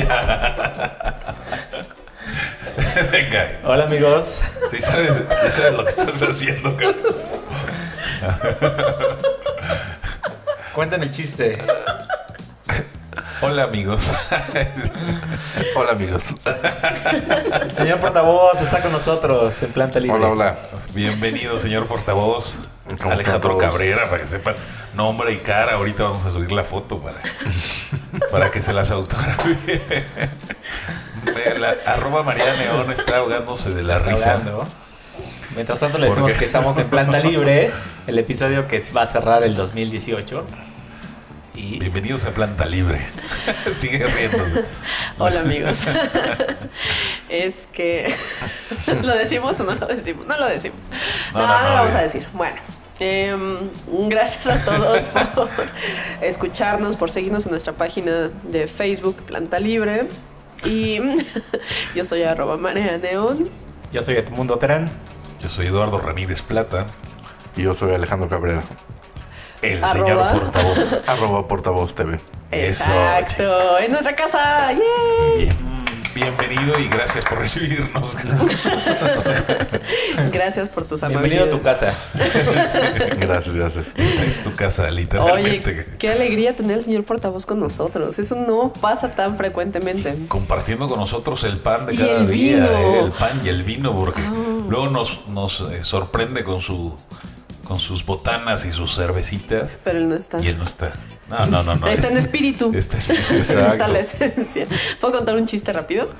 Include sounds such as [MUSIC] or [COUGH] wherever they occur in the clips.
ya. Venga. Hola amigos. Sí sabes, sí sabes lo que estás haciendo, cabrón. Cuenten el chiste. Hola amigos. Hola amigos. El señor portavoz está con nosotros en planta libre. Hola, hola. Bienvenido, señor portavoz. ¿Cómo Alejandro? Cabrera, para que sepan nombre y cara. Ahorita vamos a subir la foto para, para que se las autografíe. Ve, la- arroba María Neón está ahogándose de la Está risa. hablando. Mientras tanto le ¿Por decimos qué? que estamos en planta [LAUGHS] libre, el episodio que va a cerrar el 2018. Y Bienvenidos a Planta Libre. [LAUGHS] Sigue riéndose. Hola amigos. es que... [LAUGHS] ¿Lo decimos o no lo decimos? No lo decimos. No, No, no, no, no, lo vamos a decir. Bueno. Em, gracias a todos [LAUGHS] por escucharnos, por seguirnos en nuestra página de Facebook Planta Libre. Y [LAUGHS] yo soy arroba Marea Neón. yo soy Edmundo Terán. Yo soy Eduardo Ramírez Plata, Y yo soy Alejandro Cabrera. el Arroba. señor portavoz. [LAUGHS] Arroba portavoz TV. Eso, Exacto. En nuestra casa. ¡Yay! Bien- Bienvenido y gracias por recibirnos. [LAUGHS] Gracias por tus Bienvenido a tu amabilidades. casa. [LAUGHS] Gracias, gracias. Esta es tu casa, Oye, literalmente. qué alegría tener al señor portavoz con nosotros. Eso no pasa tan frecuentemente. Compartiendo con nosotros el pan de Y cada el día, vino. eh, el pan y el vino, porque Ah. luego nos, nos eh, sorprende con su con sus botanas y sus cervecitas Pero él no está. y él no está. No, no, no, no. Está en espíritu. Está en [LAUGHS] espíritu. Exacto. Está la esencia. ¿Puedo contar un chiste rápido?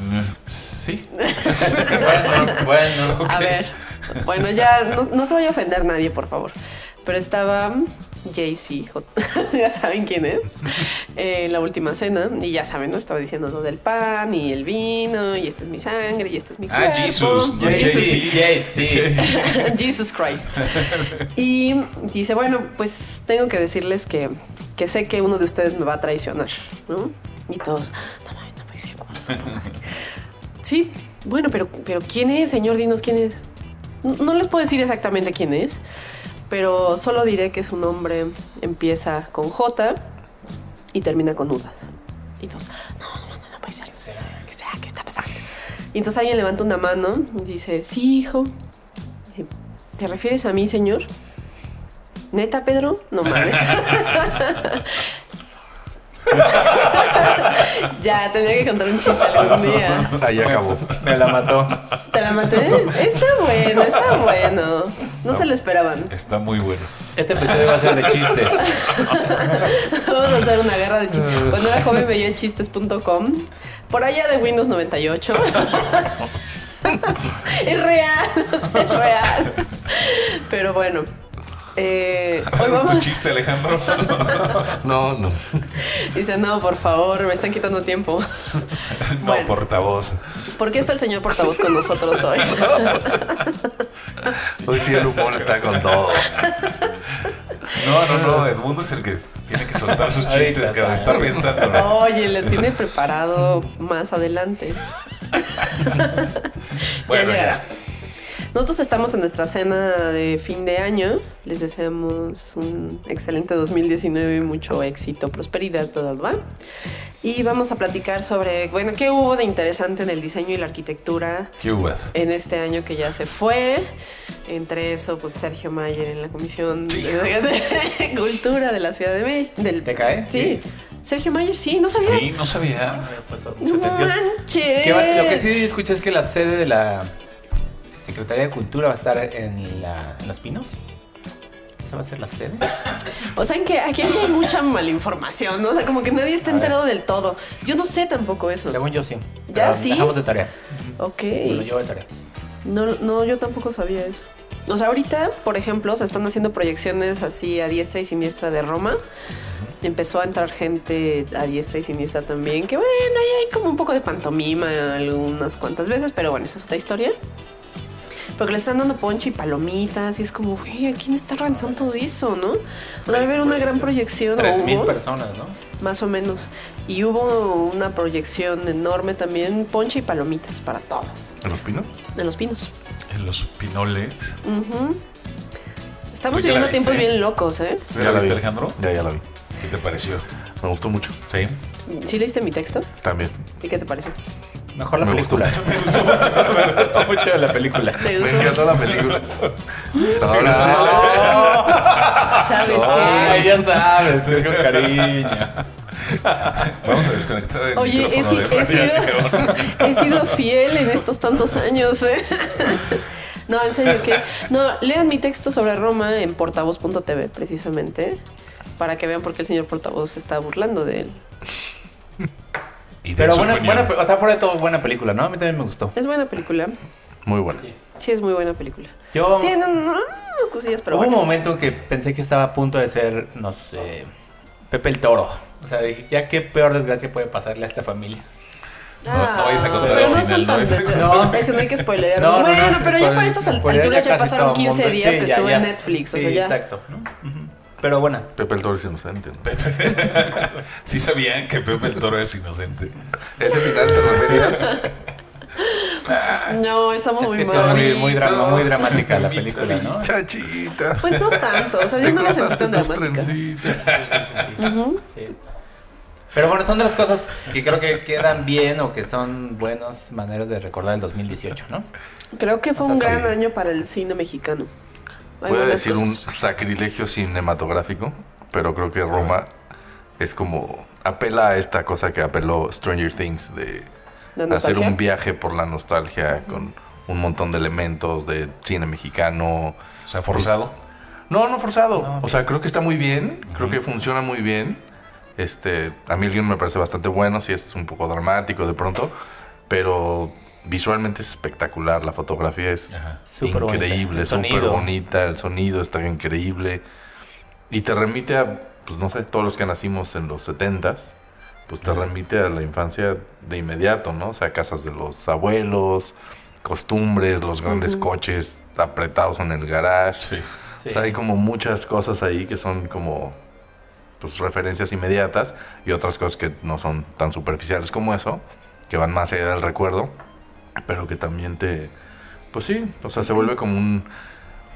Mm, Sí. [LAUGHS] bueno, bueno. A ver. Bueno, ya no, no se vaya a ofender nadie, por favor. Pero estaba Jay-Z, J- [LAUGHS] ya saben quién es, eh, en la última cena. Y ya saben, ¿no? Estaba diciendo lo del pan y el vino, y esta es mi sangre, y este es mi Ah, cuerpo. Jesus. no Jay-Z. [LAUGHS] Jesus Christ. Y dice, bueno, pues tengo que decirles que, que sé que uno de ustedes me va a traicionar, ¿no? Y todos, no mames, no puede ser, ¿cómo no se puede hacer?". [LAUGHS] Sí, bueno, pero, pero ¿quién es, señor? Dinos quién es. No, les puedo decir exactamente quién es, pero solo diré que su nombre empieza con J y termina con Udas. Y todos, no, no, no, no puede ser. ¿Qué sea? ¿Qué está pasando? Y entonces alguien levanta una mano y dice, sí, hijo. Dice, ¿Te refieres a mí, señor? ¿Neta, Pedro? No mames. [LAUGHS] [LAUGHS] ya, tenía que contar un chiste algún día. Ahí acabó. Me la mató. ¿Te la maté? Está bueno, está bueno. No, se lo esperaban. Está muy bueno. Este episodio va a ser de chistes. [LAUGHS] Vamos a hacer una guerra de chistes. Cuando era joven veía chistes.com. Por allá de Windows 98. [LAUGHS] es real, es real. Pero bueno. Eh, hoy ¿Tu vamos. chiste, Alejandro? [LAUGHS] No, no. Dice, no, por favor, me están quitando tiempo. [LAUGHS] No, Bueno. portavoz. ¿Por qué está el señor portavoz con nosotros hoy? [LAUGHS] Hoy sí el humor está con todo. No, no, no. Edmundo es el que tiene que soltar sus chistes, que está. está pensando. Oye, le tiene preparado más adelante. Bueno, ya. Nosotros estamos en nuestra cena de fin de año. Les deseamos un excelente 2019 y mucho éxito, prosperidad, bla, bla, bla. Y vamos a platicar sobre, bueno, qué hubo de interesante en el diseño y la arquitectura ¿Qué uvas? en este año que ya se fue. Entre eso, pues Sergio Mayer en la Comisión de [LAUGHS] Cultura de la Ciudad de México. Del, ¿Te cae? Sí. Sergio Mayer, sí, no sabía. Sí, no sabía. Me he puesto No mucha atención. manches. Que lo que sí escuché es que la sede de la Secretaría de Cultura va a estar en, la, en Los Pinos. ¿Esa va a ser la sede? O sea, en que aquí hay mucha malinformación, ¿no? O sea, como que nadie está A ver. enterado del todo. Yo no sé tampoco eso. Según yo sí. ¿Ya Pero sí? Dejamos de tarea. Ok. Lo llevo de tarea. No, no, yo tampoco sabía eso. O sea, ahorita, por ejemplo, se están haciendo proyecciones así a diestra y siniestra de Roma. Empezó a entrar gente a diestra y siniestra también, que bueno, ahí hay como un poco de pantomima algunas cuantas veces, pero bueno, esa es otra historia. Porque le están dando ponche y palomitas y es como, güey, ¿a quién está organizando todo eso, no? O sea, va a haber una gran proyección. Tres mil personas, ¿no? Más o menos. Y hubo una proyección enorme también, ponche y palomitas para todos, ¿En los pinos? en los pinos. En los pinoles. Ujú. Estamos ya viviendo tiempos bien locos, ¿eh? ¿Ya la viste, vi. Alejandro? Ya, ya la vi. ¿Qué te pareció? Me gustó mucho. Sí. ¿Sí leíste mi texto? También. ¿Y qué te pareció? Mejor la Me gustó película. [LAUGHS] Me gustó mucho. Me gustó mucho la película. ¿Te Me gustó? encantó la película. No, no, no ¿Sabes Ay, qué? ya sabes, es con cariño. [LAUGHS] Vamos a desconectar el Oye, he, de he sido, [LAUGHS] he sido fiel en estos tantos años, ¿eh? No, en serio, que... No, lean mi texto sobre Roma en portavoz.tv, precisamente, para que vean por qué el señor portavoz se está burlando de él. Y de Pero buena, buena, o sea, fuera de todo, buena película, ¿no? A mí también me gustó. Es buena película. Muy buena. Sí, es muy buena película. Yo Tiene unas cosillas, pero hubo un momento en que pensé que estaba a punto de ser, no sé, Pepe el Toro. O sea, dije, ya qué peor desgracia puede pasarle a esta familia. No, no vayas a contar pero el no final, no a contar- no, eso no hay que spoilear. No, no, bueno, no, pero ya para estas alturas ya pasaron todo 15 mundo- días sí, que ya, estuvo ya. en Netflix. O Sí, sea, ya. exacto. ¿no? Ujú. Pero buena. Pepe el Toro es inocente. ¿no? [LAUGHS] Sí sabían que Pepe el Toro es inocente. Ese final te referías. No, estamos Es muy sí, mal. muy, muy, drama- muy dramática la película, ¿no? Chachita. Pues no tanto, o sea, yo no la sentí tan dramática. trencitas. Sí. Pero bueno, son de las cosas que creo que quedan bien o que son buenas maneras de recordar el 2018, ¿no? Creo que fue O sea, un sí. gran año para el cine mexicano. Voy a decir un sacrilegio cinematográfico, pero creo que Roma es como apela a esta cosa que apeló Stranger Things de ¿La hacer un viaje por la nostalgia con un montón de elementos de cine mexicano. O sea, forzado. No, no forzado. No, o sea, creo que está muy bien, creo que funciona muy bien. Este, a mí el guion me parece bastante bueno, sí es un poco dramático de pronto, pero visualmente es espectacular, la fotografía es Ajá. Súper bonita. increíble, El súper sonido. bonita, el sonido está increíble y te remite a, pues no sé, todos los que nacimos en los 70s, pues te remite a la infancia de inmediato, ¿no? O sea, casas de los abuelos, costumbres, los grandes coches apretados en el garage. Sí. Sí. O sea, hay como muchas cosas ahí que son como pues referencias inmediatas y otras cosas que no son tan superficiales como eso, que van más allá del recuerdo, pero que también te pues sí, o sea, se vuelve como un,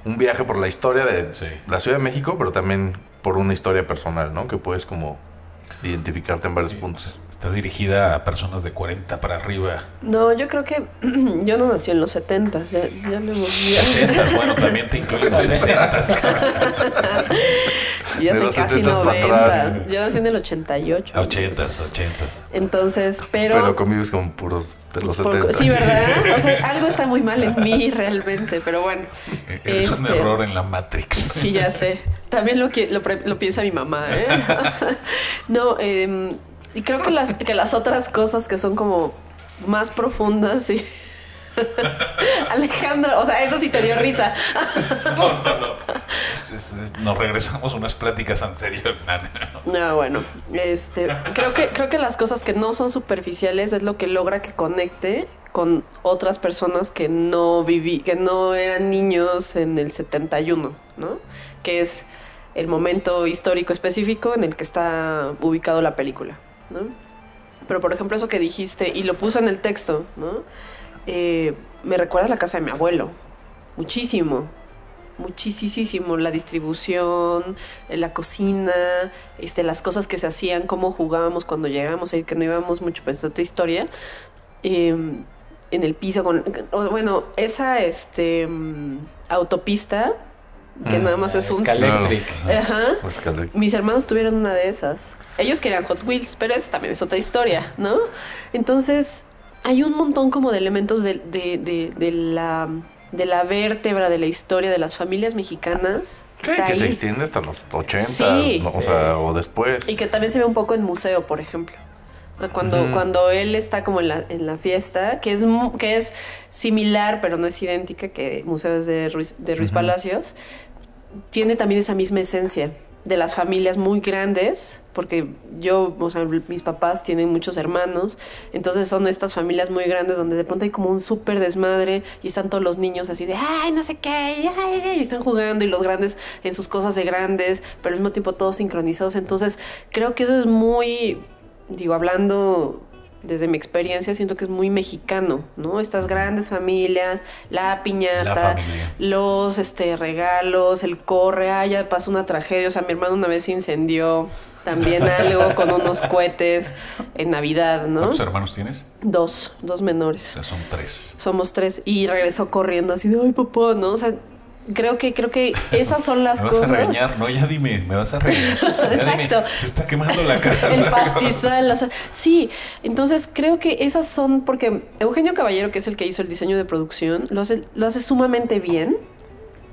un viaje por la historia de Sí. la Ciudad de México, pero también por una historia personal, ¿no? Que puedes como identificarte en varios puntos. Está dirigida a personas de 40 para arriba. No, yo creo que [CLEARS THROAT] yo no nací en los 70 ya, ya lo hemos ya, 60, bueno, también te incluyen los 60. [LAUGHS] [LAUGHS] ya De soy casi 70s para 90. atrás. Yo nací en el 88. 80, 80. Entonces, pero... Pero convives con puros de los Por- 70. Sí, ¿verdad? O sea, [LAUGHS] algo está muy mal en mí realmente, pero bueno. Un Este, error en la Matrix. Sí, ya sé. También lo, lo, lo piensa mi mamá, ¿eh? [LAUGHS] No, eh, y creo que las, que las otras cosas que son como más profundas, sí. [LAUGHS] Alejandra, o sea, eso sí te dio risa. [LAUGHS] No, no, no. Este es- nos regresamos a unas pláticas anteriores. [LAUGHS] No, bueno, este, creo que, creo que las cosas que no son superficiales es lo que logra que conecte con otras personas que no viví, que no eran niños en el 71, ¿no? Que es el momento histórico específico en el que está ubicado la película, ¿no? Pero por ejemplo eso que dijiste, y lo puse en el texto, ¿no? Eh, me recuerda a la casa de mi abuelo, muchísimo, muchísimo la distribución, eh, la cocina, este, las cosas que se hacían, cómo jugábamos cuando llegábamos ahí, que no íbamos mucho, pues es otra historia. Eh, en el piso con, bueno, esa este mm, autopista que nada más es un. Ajá. Mis hermanos tuvieron una de esas. Ellos querían Hot Wheels, pero eso también es otra historia, ¿no? Entonces, hay un montón como de elementos de, de- de- de la, de la vértebra de la historia de las familias mexicanas que Sí, está que se extiende hasta los 80, Sí. ¿no? o sea, o después. Y que también se ve un poco en museo, por ejemplo. Cuando, cuando él está como en la, en la fiesta, que es, que es similar, pero no es idéntica que Museos de Ruiz, de Ruiz Palacios, tiene también esa misma esencia de las familias muy grandes, porque yo, o sea, mis papás tienen muchos hermanos, entonces son estas familias muy grandes donde de pronto hay como un súper desmadre y están todos los niños así de, ay, no sé qué, y, ay, ay", y están jugando y los grandes en sus cosas de grandes, pero al mismo tiempo todos sincronizados, entonces creo que eso es muy, digo, hablando desde mi experiencia, siento que es muy mexicano, ¿no? Estas grandes familias, la piñata, La los este regalos, el corre, ah, ya pasó una tragedia, o sea, mi hermano una vez se incendió también [LAUGHS] algo con unos cohetes en Navidad, ¿no? ¿Cuántos hermanos tienes? Dos, dos O menores. sea, son tres. Somos tres y regresó corriendo así de, ay, papá, ¿no? O sea, creo que creo que esas son las [LAUGHS] Me vas cosas. a regañar, no, ya dime, me vas a regañar. [LAUGHS] Ya dime, Exacto. se está quemando la casa. [LAUGHS] el pastizal, o sea, sí. Entonces creo que esas son porque Eugenio Caballero, que es el que hizo el diseño de producción, lo hace, lo hace sumamente bien.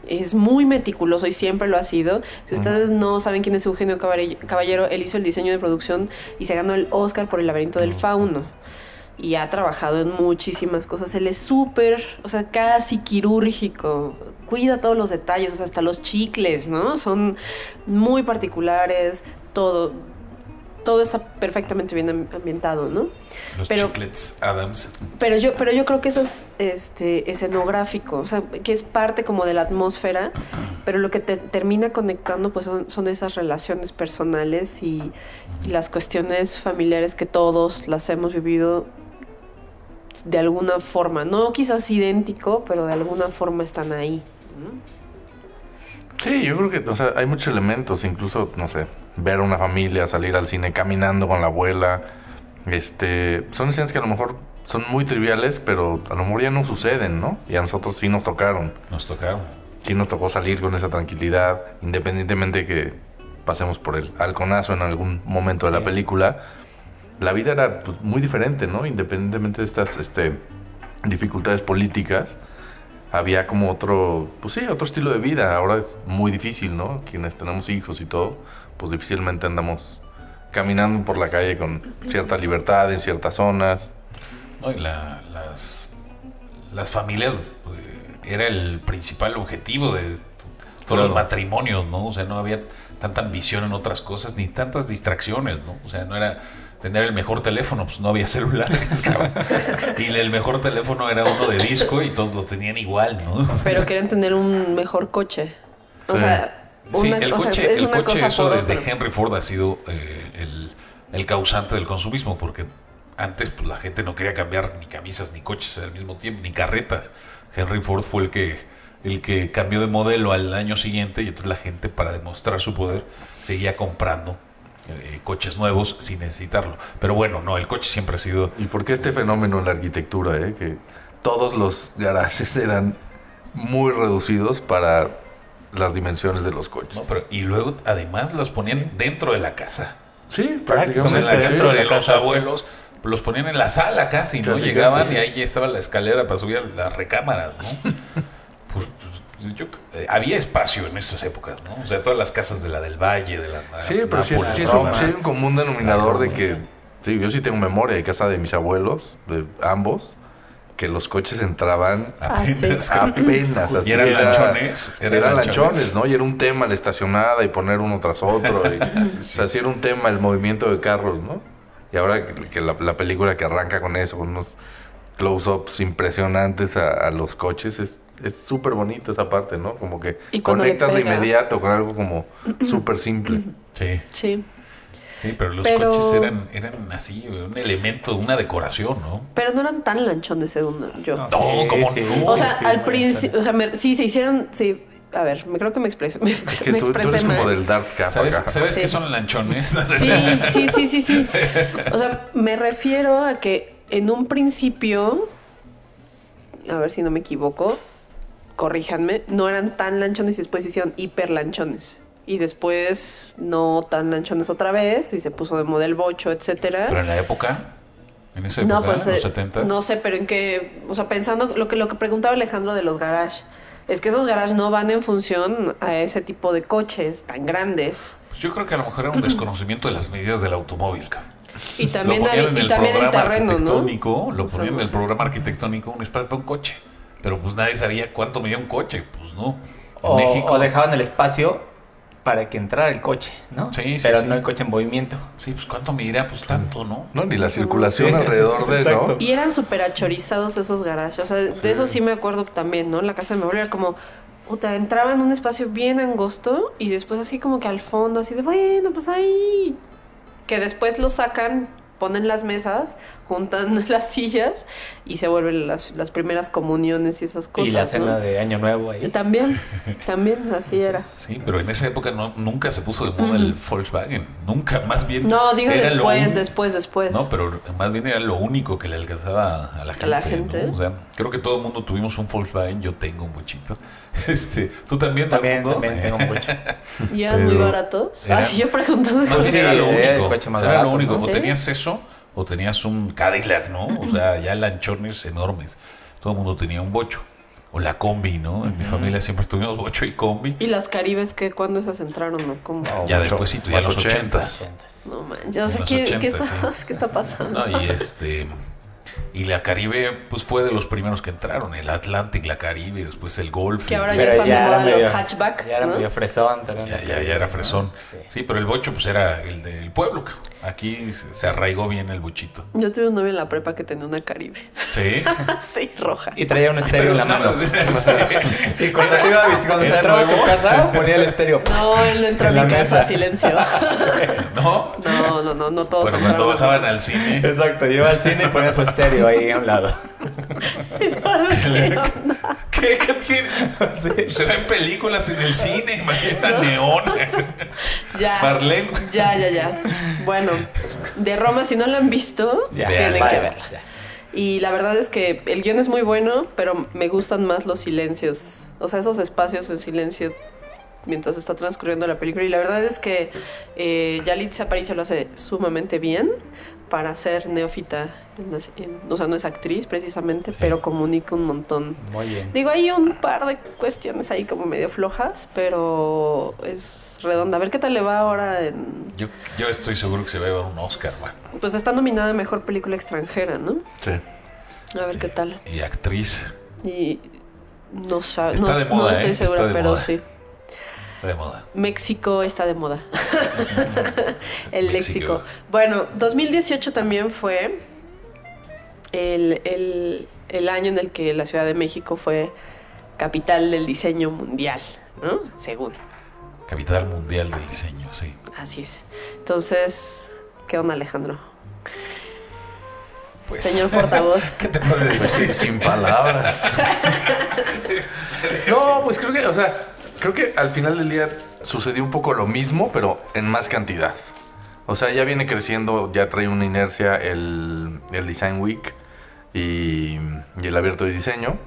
Es muy meticuloso y siempre lo ha sido. Si ustedes no saben quién es Eugenio Caballero, él hizo el diseño de producción y se ganó el Oscar por el laberinto del fauno. Y ha trabajado en muchísimas cosas. Él es súper, o sea, casi quirúrgico. Cuida todos los detalles, o sea, hasta los chicles, ¿no? Son muy particulares, todo todo está perfectamente bien am- ambientado, ¿no? Los Pero- chiclets Adams. Pero yo, pero yo creo que eso es este, escenográfico, o sea, que es parte como de la atmósfera, pero lo que te termina conectando pues son, son esas relaciones personales y, y las cuestiones familiares que todos las hemos vivido de alguna forma, no quizás idéntico, pero de alguna forma están ahí. Sí, yo creo que, o sea, hay muchos elementos, incluso, no sé, ver a una familia, salir al cine caminando con la abuela, este, son escenas que a lo mejor son muy triviales, pero a lo mejor ya no suceden, ¿no? Y a nosotros sí nos tocaron, Nos tocaron. sí nos tocó salir con esa tranquilidad, independientemente de que pasemos por el halconazo en algún momento de la Sí. película, la vida era pues, muy diferente, ¿no? Independientemente de estas, este, dificultades políticas, había como otro, pues sí, otro estilo de vida. Ahora es muy difícil, ¿no? Quienes tenemos hijos y todo, pues difícilmente andamos caminando por la calle con cierta libertad en ciertas zonas. No, y la- las, las familias eh, era el principal objetivo de todos los matrimonios, ¿no? O sea, no había tanta ambición en otras cosas ni tantas distracciones, ¿no? O sea, no era tener el mejor teléfono, pues no había celulares, [LAUGHS] cabrón. Y el mejor teléfono era uno de disco y todos lo tenían igual, ¿no? Pero quieren tener un mejor coche. O Sí. sea, Sí, una- el o sea, coche, es el una coche cosa eso por desde. Henry Ford ha sido eh, el, el causante del consumismo, porque antes pues, la gente no quería cambiar ni camisas ni coches al mismo tiempo, ni carretas. Henry Ford fue el que, el que cambió de modelo al año siguiente y entonces la gente para demostrar su poder seguía comprando eh, coches nuevos sin necesitarlo. Pero bueno, no, el coche siempre ha sido... ¿Y por qué este fenómeno en la arquitectura, eh? Que todos los garajes [LAUGHS] eran muy reducidos para las dimensiones de los coches. ¿no? Pero, y luego además los ponían dentro de la casa. sí, sea, en prácticamente. la dentro casa de de la los casa, sí. abuelos, los ponían en la sala casi, ¿no? Llegaban casi, y ahí estaba la escalera para subir a las recámaras, ¿no? [LAUGHS] Eh, había espacio en esas épocas, ¿no? O sea, todas las casas de la del Valle, de la Sí, pero sí, es- Nápoles, sí es un, sí hay un común denominador de que. Sí, yo sí tengo memoria de casa de mis abuelos, de ambos, que los coches entraban Ah, sí. Apenas. [LAUGHS] apenas. Y eran era- lanchones, eran Eran lanchones. lanchones, ¿no? Y era un tema la estacionada y poner uno tras otro. y- [LAUGHS] O sea, sí era un tema el movimiento de carros, ¿no? Y ahora que, que la, la película que arranca con eso, con unos close-ups impresionantes a, a los coches, es es súper bonito esa parte, ¿no? Como que conectas de inmediato con algo como súper simple. Sí, Sí. sí, pero los Pero- coches eran, eran así, un elemento, una decoración, ¿no? Pero no eran tan lanchones según yo. No, ¿cómo no? o sea, sí, al principio, o sea, me- sí, se hicieron, sí, a ver, me creo que me expresé, me, Es que me tú, eres como del Dark Cap ¿Sabes, acá. ¿sabes Sí. qué son lanchones? Sí, sí, sí, sí, sí. O sea, me refiero a que en un principio, a ver si no me equivoco, corríjanme, no eran tan lanchones y después hicieron hiper lanchones. Y después no tan lanchones otra vez y se puso de model bocho, etcétera. Pero en la época, en esa época, No, pues los eh, 70. no sé, pero en qué, o sea, pensando lo que lo que preguntaba Alejandro de los garage, es que esos garage no van en función a ese tipo de coches tan grandes. Pues yo creo que a lo mejor era un desconocimiento de las medidas del automóvil. Y también, lo ponían en y el también el programa terreno, ¿no? arquitectónico, lo O sea, ponían en no el programa arquitectónico un espacio para un coche. Pero pues nadie sabía cuánto medía un coche, pues no. En O, México. o dejaban el espacio para que entrara el coche, ¿no? Sí, sí, Pero sí. no el coche en movimiento. Sí, pues cuánto medirá, pues tanto, ¿no? No, ni la circulación Sí, alrededor de, exacto. ¿no? Y eran súper achorizados esos garajes. O sea, de eso sí me acuerdo también, ¿no? En la casa de mi abuela era como, puta, entraba en un espacio bien angosto y después así como que al fondo, así de, bueno, pues ahí. Que después lo sacan, ponen las mesas, juntan [LAUGHS] las sillas y se vuelven las, las primeras comuniones y esas cosas. y la ¿no? cena de Año Nuevo ahí. También, también, así era. Sí, pero en esa época no, nunca se puso de moda el Volkswagen. Nunca, más bien. No, digo era después, un- después, después. No, pero más bien era lo único que le alcanzaba a la gente. A la gente. ¿no? O sea, creo que todo el mundo tuvimos un Volkswagen. Yo tengo un bochito. [LAUGHS] Este, tú también, También, también tengo un coche. [LAUGHS] ¿Y eran muy baratos? Era- Ay, yo preguntando. Más bien Sí, era lo era el único. coche más era barato, lo único. ¿no? O Sí. tenías eso o tenías un Cadillac, ¿no? O sea, ya lanchones enormes. Todo el mundo tenía un bocho. O la combi, ¿no? En mi familia siempre tuvimos bocho y combi. ¿Y las caribes que cuándo esas entraron cómo? No, ya mucho después, ya en los ochentas. No manches, o sea, los ¿qué, qué 80, está, sí. [LAUGHS] qué está pasando? No, y este y la Caribe pues fue de los primeros que entraron, el Atlantic, la Caribe, después el Golf. Que ahora ya Pero están de era moda los hatchback, Ya era ¿no? medio fresón. pero ya, ya, ya era fresón. Sí. Sí, pero el bocho pues era el del pueblo. Aquí se se arraigó bien el bochito. Yo tuve un novio en la prepa que tenía una caribe. Sí. [LAUGHS] sí, roja. Y traía un estéreo en la mano. Sí. [LAUGHS] Y cuando iba a visitar, cuando ¿Era entraba a tu casa, ponía el estéreo. No, él no entró a mi casa, mesa. silencio. ¿No? No, no, no, no todos Bueno, cuando bajaban al cine. Exacto, iba al cine y ponía su estéreo ahí a un lado. ¿Qué, qué tiene? Sí. Se ven películas en el cine, imagina neón. Ya. Marlene. Ya, ya, ya. Bueno, de Roma, si no la han visto, Ya, tienen que verla. Ya. Y la verdad es que el guion es muy bueno, pero me gustan más los silencios. O sea, esos espacios en silencio mientras está transcurriendo la película. Y la verdad es que eh, Yalitza Aparicio lo hace sumamente bien para ser neófita. en las- en- o sea, no es actriz precisamente, pero comunica un montón. Muy bien. Digo, hay un par de cuestiones ahí como medio flojas, pero es redonda. A ver qué tal le va ahora en... Yo, yo estoy seguro que se va a llevar un Oscar, man. Pues está nominada a Mejor Película Extranjera, ¿no? Sí. A ver qué tal. Y actriz Y no sabe, Está no, de no moda, estoy ¿eh? Segura, pero moda. sí. De moda. México está de moda. [LAUGHS] el México. léxico. Bueno, 2018 también fue el, el- el año en el que la Ciudad de México fue capital del diseño mundial, ¿no? Según. Capital mundial del diseño, sí. Así es. Entonces, ¿qué onda, Alejandro? Pues, Señor [LAUGHS] portavoz. ¿Qué te puedo decir? Sin palabras. [LAUGHS] No, pues creo que, o sea, creo que al final del día sucedió un poco lo mismo, pero en más cantidad. O sea, ya viene creciendo, ya trae una inercia el, el Design Week y, el abierto de diseño.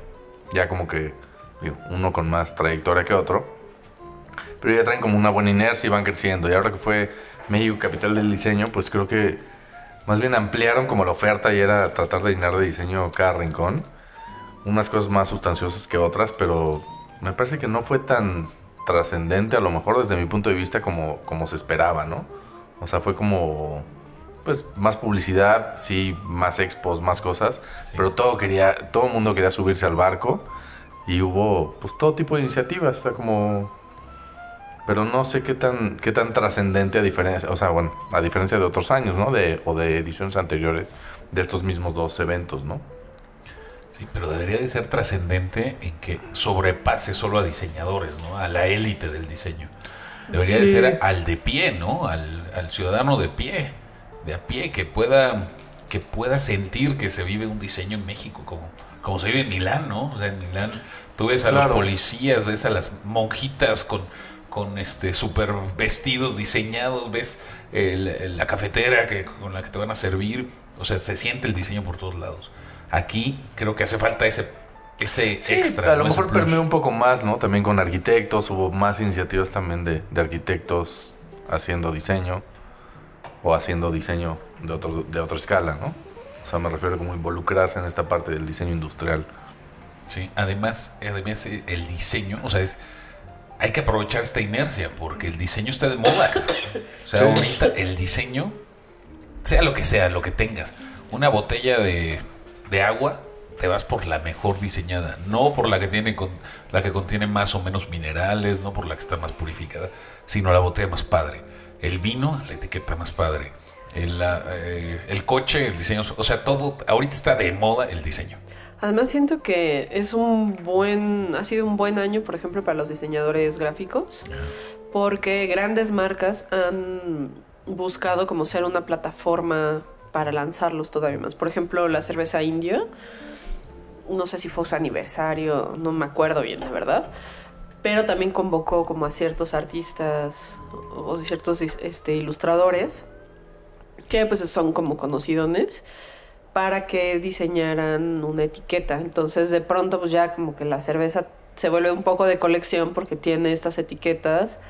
Ya como que uno con más trayectoria que otro. Pero ya traen como una buena inercia y van creciendo. Y ahora que fue México capital del diseño, pues creo que más bien ampliaron como la oferta y era tratar de llenar de diseño cada rincón unas cosas más sustanciosas que otras, pero me parece que no fue tan trascendente, a lo mejor desde mi punto de vista, como, como se esperaba, ¿no? O sea, fue como, pues, más publicidad, sí, más expos, más cosas, pero todo quería, todo el mundo quería subirse al barco y hubo, pues, todo tipo de iniciativas, o sea, como... Pero no sé qué tan, qué tan trascendente a diferencia, o sea, bueno, a diferencia de otros años, ¿no? De, o de ediciones anteriores de estos mismos dos eventos, ¿no? Sí, pero debería de ser trascendente en que sobrepase solo a diseñadores, ¿no? A la élite del diseño. Debería de ser al de pie, ¿no? Al, al ciudadano de pie, de a pie, que pueda, que pueda sentir que se vive un diseño en México, como, como se vive en Milán, ¿no? O sea, en Milán tú ves a los Claro. policías, ves a las monjitas con, con este super vestidos diseñados, ves el- el- la cafetera que, con la que te van a servir, o sea, se siente el diseño por todos lados. Aquí creo que hace falta ese, ese Sí, extra. a lo mejor permeó un poco más, ¿no? También con arquitectos, hubo más iniciativas también de, de arquitectos haciendo diseño o haciendo diseño de, otro, de otra escala, ¿no? O sea, me refiero como involucrarse en esta parte del diseño industrial. Sí, además, además eh, el diseño, o sea, es, hay que aprovechar esta inercia porque el diseño está de moda. O sea, Sí. ahorita el diseño sea lo que sea, lo que tengas. Una botella de, de agua, te vas por la mejor diseñada, no por la que tiene con, la que contiene más o menos minerales, no por la que está más purificada, sino la botella más padre. El vino, la etiqueta más padre. El, la- eh, el coche, el diseño, o sea, todo, ahorita está de moda el diseño. Además siento que es un buen, ha sido un buen año, por ejemplo, para los diseñadores gráficos, porque grandes marcas han buscado como ser una plataforma para lanzarlos todavía más. Por ejemplo, la cerveza indio, no sé si fue su aniversario, no me acuerdo bien, la verdad, pero también convocó como a ciertos artistas o ciertos este, ilustradores que pues son como conocidones para que diseñaran una etiqueta. Entonces de pronto pues ya como que la cerveza se vuelve un poco de colección porque tiene estas etiquetas.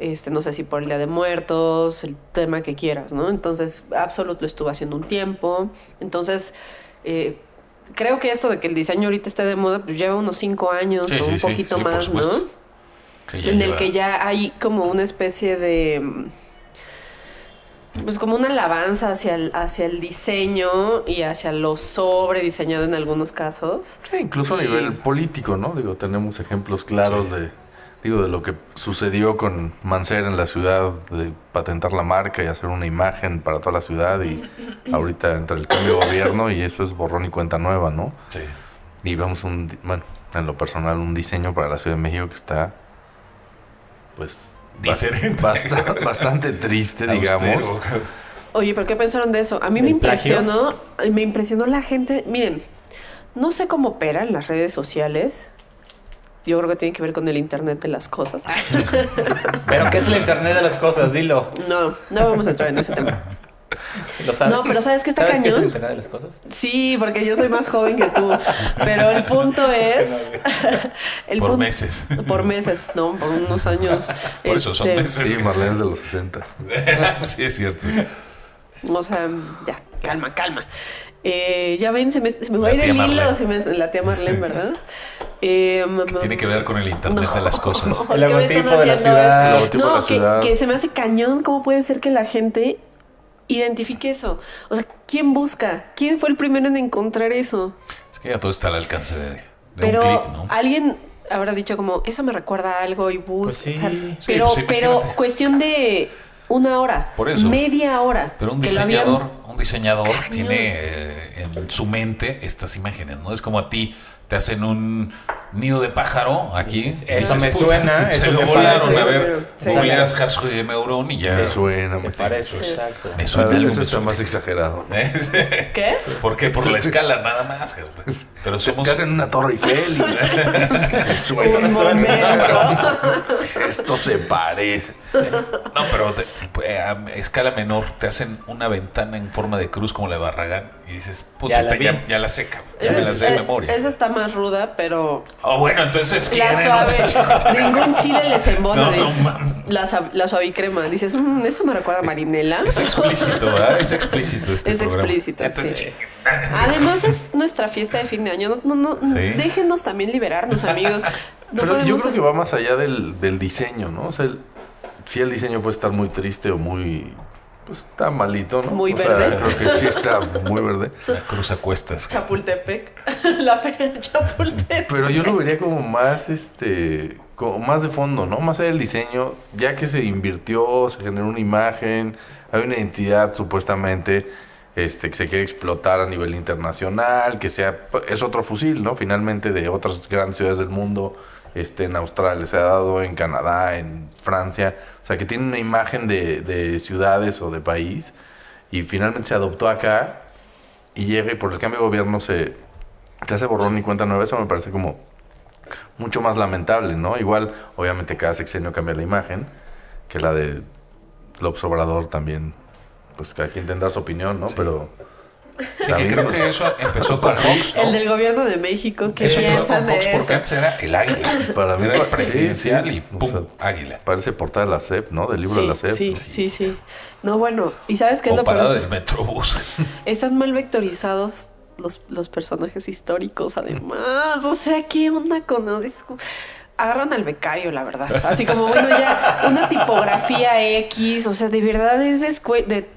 Este, no sé si por el Día de Muertos, el tema que quieras, ¿no? Entonces, Absolut lo estuvo haciendo un tiempo. Entonces, eh, creo que esto de que el diseño ahorita esté de moda, pues lleva unos cinco años Sí, o sí, un poquito sí, más. ¿no? En el que ya hay como una especie de mm, pues como una alabanza hacia el, hacia el diseño y hacia lo sobrediseñado en algunos casos. Sí, incluso a nivel político, ¿no? Digo, tenemos ejemplos claros de, digo, de lo que sucedió con Mancera en la ciudad, de patentar la marca y hacer una imagen para toda la ciudad y [LAUGHS] ahorita entra el cambio de gobierno y eso es borrón y cuenta nueva, ¿no? Sí. Y vemos un, bueno, en lo personal, un diseño para la Ciudad de México que está, pues, Diferente. basta- [LAUGHS] bastante triste, digamos. Oye, ¿pero qué pensaron de eso? A mí me impresionó, me impresionó la gente. Miren, no sé cómo operan las redes sociales. Yo creo que tiene que ver con el internet de las cosas. [LAUGHS] Pero ¿qué es el internet de las cosas? Dilo. No, no vamos a entrar en ese tema. ¿Lo sabes? No, pero ¿sabes qué está ¿Sabes qué es cañón? el internet de las cosas? Sí, porque yo soy más joven que tú. Pero el punto [LAUGHS] es. [LAUGHS] el Por punto- meses. Por meses, no, por unos años. Por eso son Este, meses. Sí, Marlene es de los 60. sí, es cierto. O sea, ya, calma, calma. Eh, ya ven, se me, se me va a ir el hilo. Se me- la tía Marlene, ¿verdad? [LAUGHS] Eh, Tiene que ver con el internet no. de las cosas. ¿Por [LAUGHS] El logotipo de la haciendo ciudad. El logotipo de No, la ciudad. que, que se me hace cañón. ¿Cómo puede ser que la gente identifique eso? O sea, ¿quién busca? ¿Quién fue el primero en encontrar eso? Es que ya todo está al alcance de, de Pero un clic, ¿no? alguien habrá dicho como, eso me recuerda a algo y busca. Pues sí. o sea, Sí, pero, pues pero cuestión de una hora. Por eso. Media hora. Pero un que diseñador, un diseñador Cañón. tiene eh, en su mente estas imágenes, ¿no? Es como a ti te hacen un nido de pájaro aquí. y Eso me "Puta, suena, Se eso lo se volaron. parece". A ver, googleas Harsco de Meuron y ya. Me suena. Me- parece, Sí. exacto. Me suena algo, Eso me está suena. más exagerado. ¿no? [LAUGHS] ¿Qué? ¿Por qué? Por Sí, la sí. escala nada más. Pero somos... Que hacen una torre Eiffel y... [LAUGHS] Me suena. Un momento. Esto se parece. No, pero te- eh, a escala menor te hacen una ventana en forma de cruz como la de Barragán y dices, puta, Ya esta la ya, ya la seca. Ya me la sé de Esa- memoria. Esa está más ruda, pero Oh, bueno, entonces la suave. Ningún chile les embona. No, de- no, mames. la, suavicrema. Dices, "Mm, eso me recuerda a Marinela. Es explícito, ¿verdad? Es explícito este Es programa. explícito, Entonces, sí. Además es nuestra fiesta de fin de año. No, no, no, Sí. Déjenos también liberarnos, amigos. No Pero yo creo que va más allá del, del diseño, ¿no? O sea, el- sí el diseño puede estar muy triste o muy... Pues está malito, ¿no? Muy O sea, verde. creo que sí está muy verde. La cruz a cuestas. Chapultepec. [LAUGHS] la feria de Chapultepec. Pero yo lo vería como más, este, como más de fondo, ¿no? Más allá del diseño, ya que se invirtió, se generó una imagen, hay una identidad supuestamente, este, que se quiere explotar a nivel internacional, que sea, es otro fusil, ¿no? Finalmente de otras grandes ciudades del mundo, este, en Australia se ha dado, en Canadá, en Francia, sea, que tiene una imagen de, de ciudades o de país, y finalmente se adoptó acá, y llega y por el cambio de gobierno se, se hace borrón y cuenta nueva, eso me parece como mucho más lamentable, ¿no? Igual, obviamente, cada sexenio cambia la imagen, que la de López Obrador también, pues cada quien tendrá su opinión, ¿no? Pero... Sí, que creo que eso empezó [LAUGHS] con Fox, ¿no? El del gobierno de México. ¿Qué Eso empezó con Fox porque antes era el águila. [LAUGHS] Para mí era sí, presidencial sí, y o pum, sea, águila. Parece portada de la CEP, ¿no? Del libro de la Sí, CEP. sí, sí, sí. No, bueno, ¿y sabes qué es lo parada del Metrobús. [LAUGHS] Están mal vectorizados los, los personajes históricos, además. O sea, ¿qué onda con? Agarran al becario, la verdad. Así como, bueno, ya una tipografía X, o sea, de verdad es de, de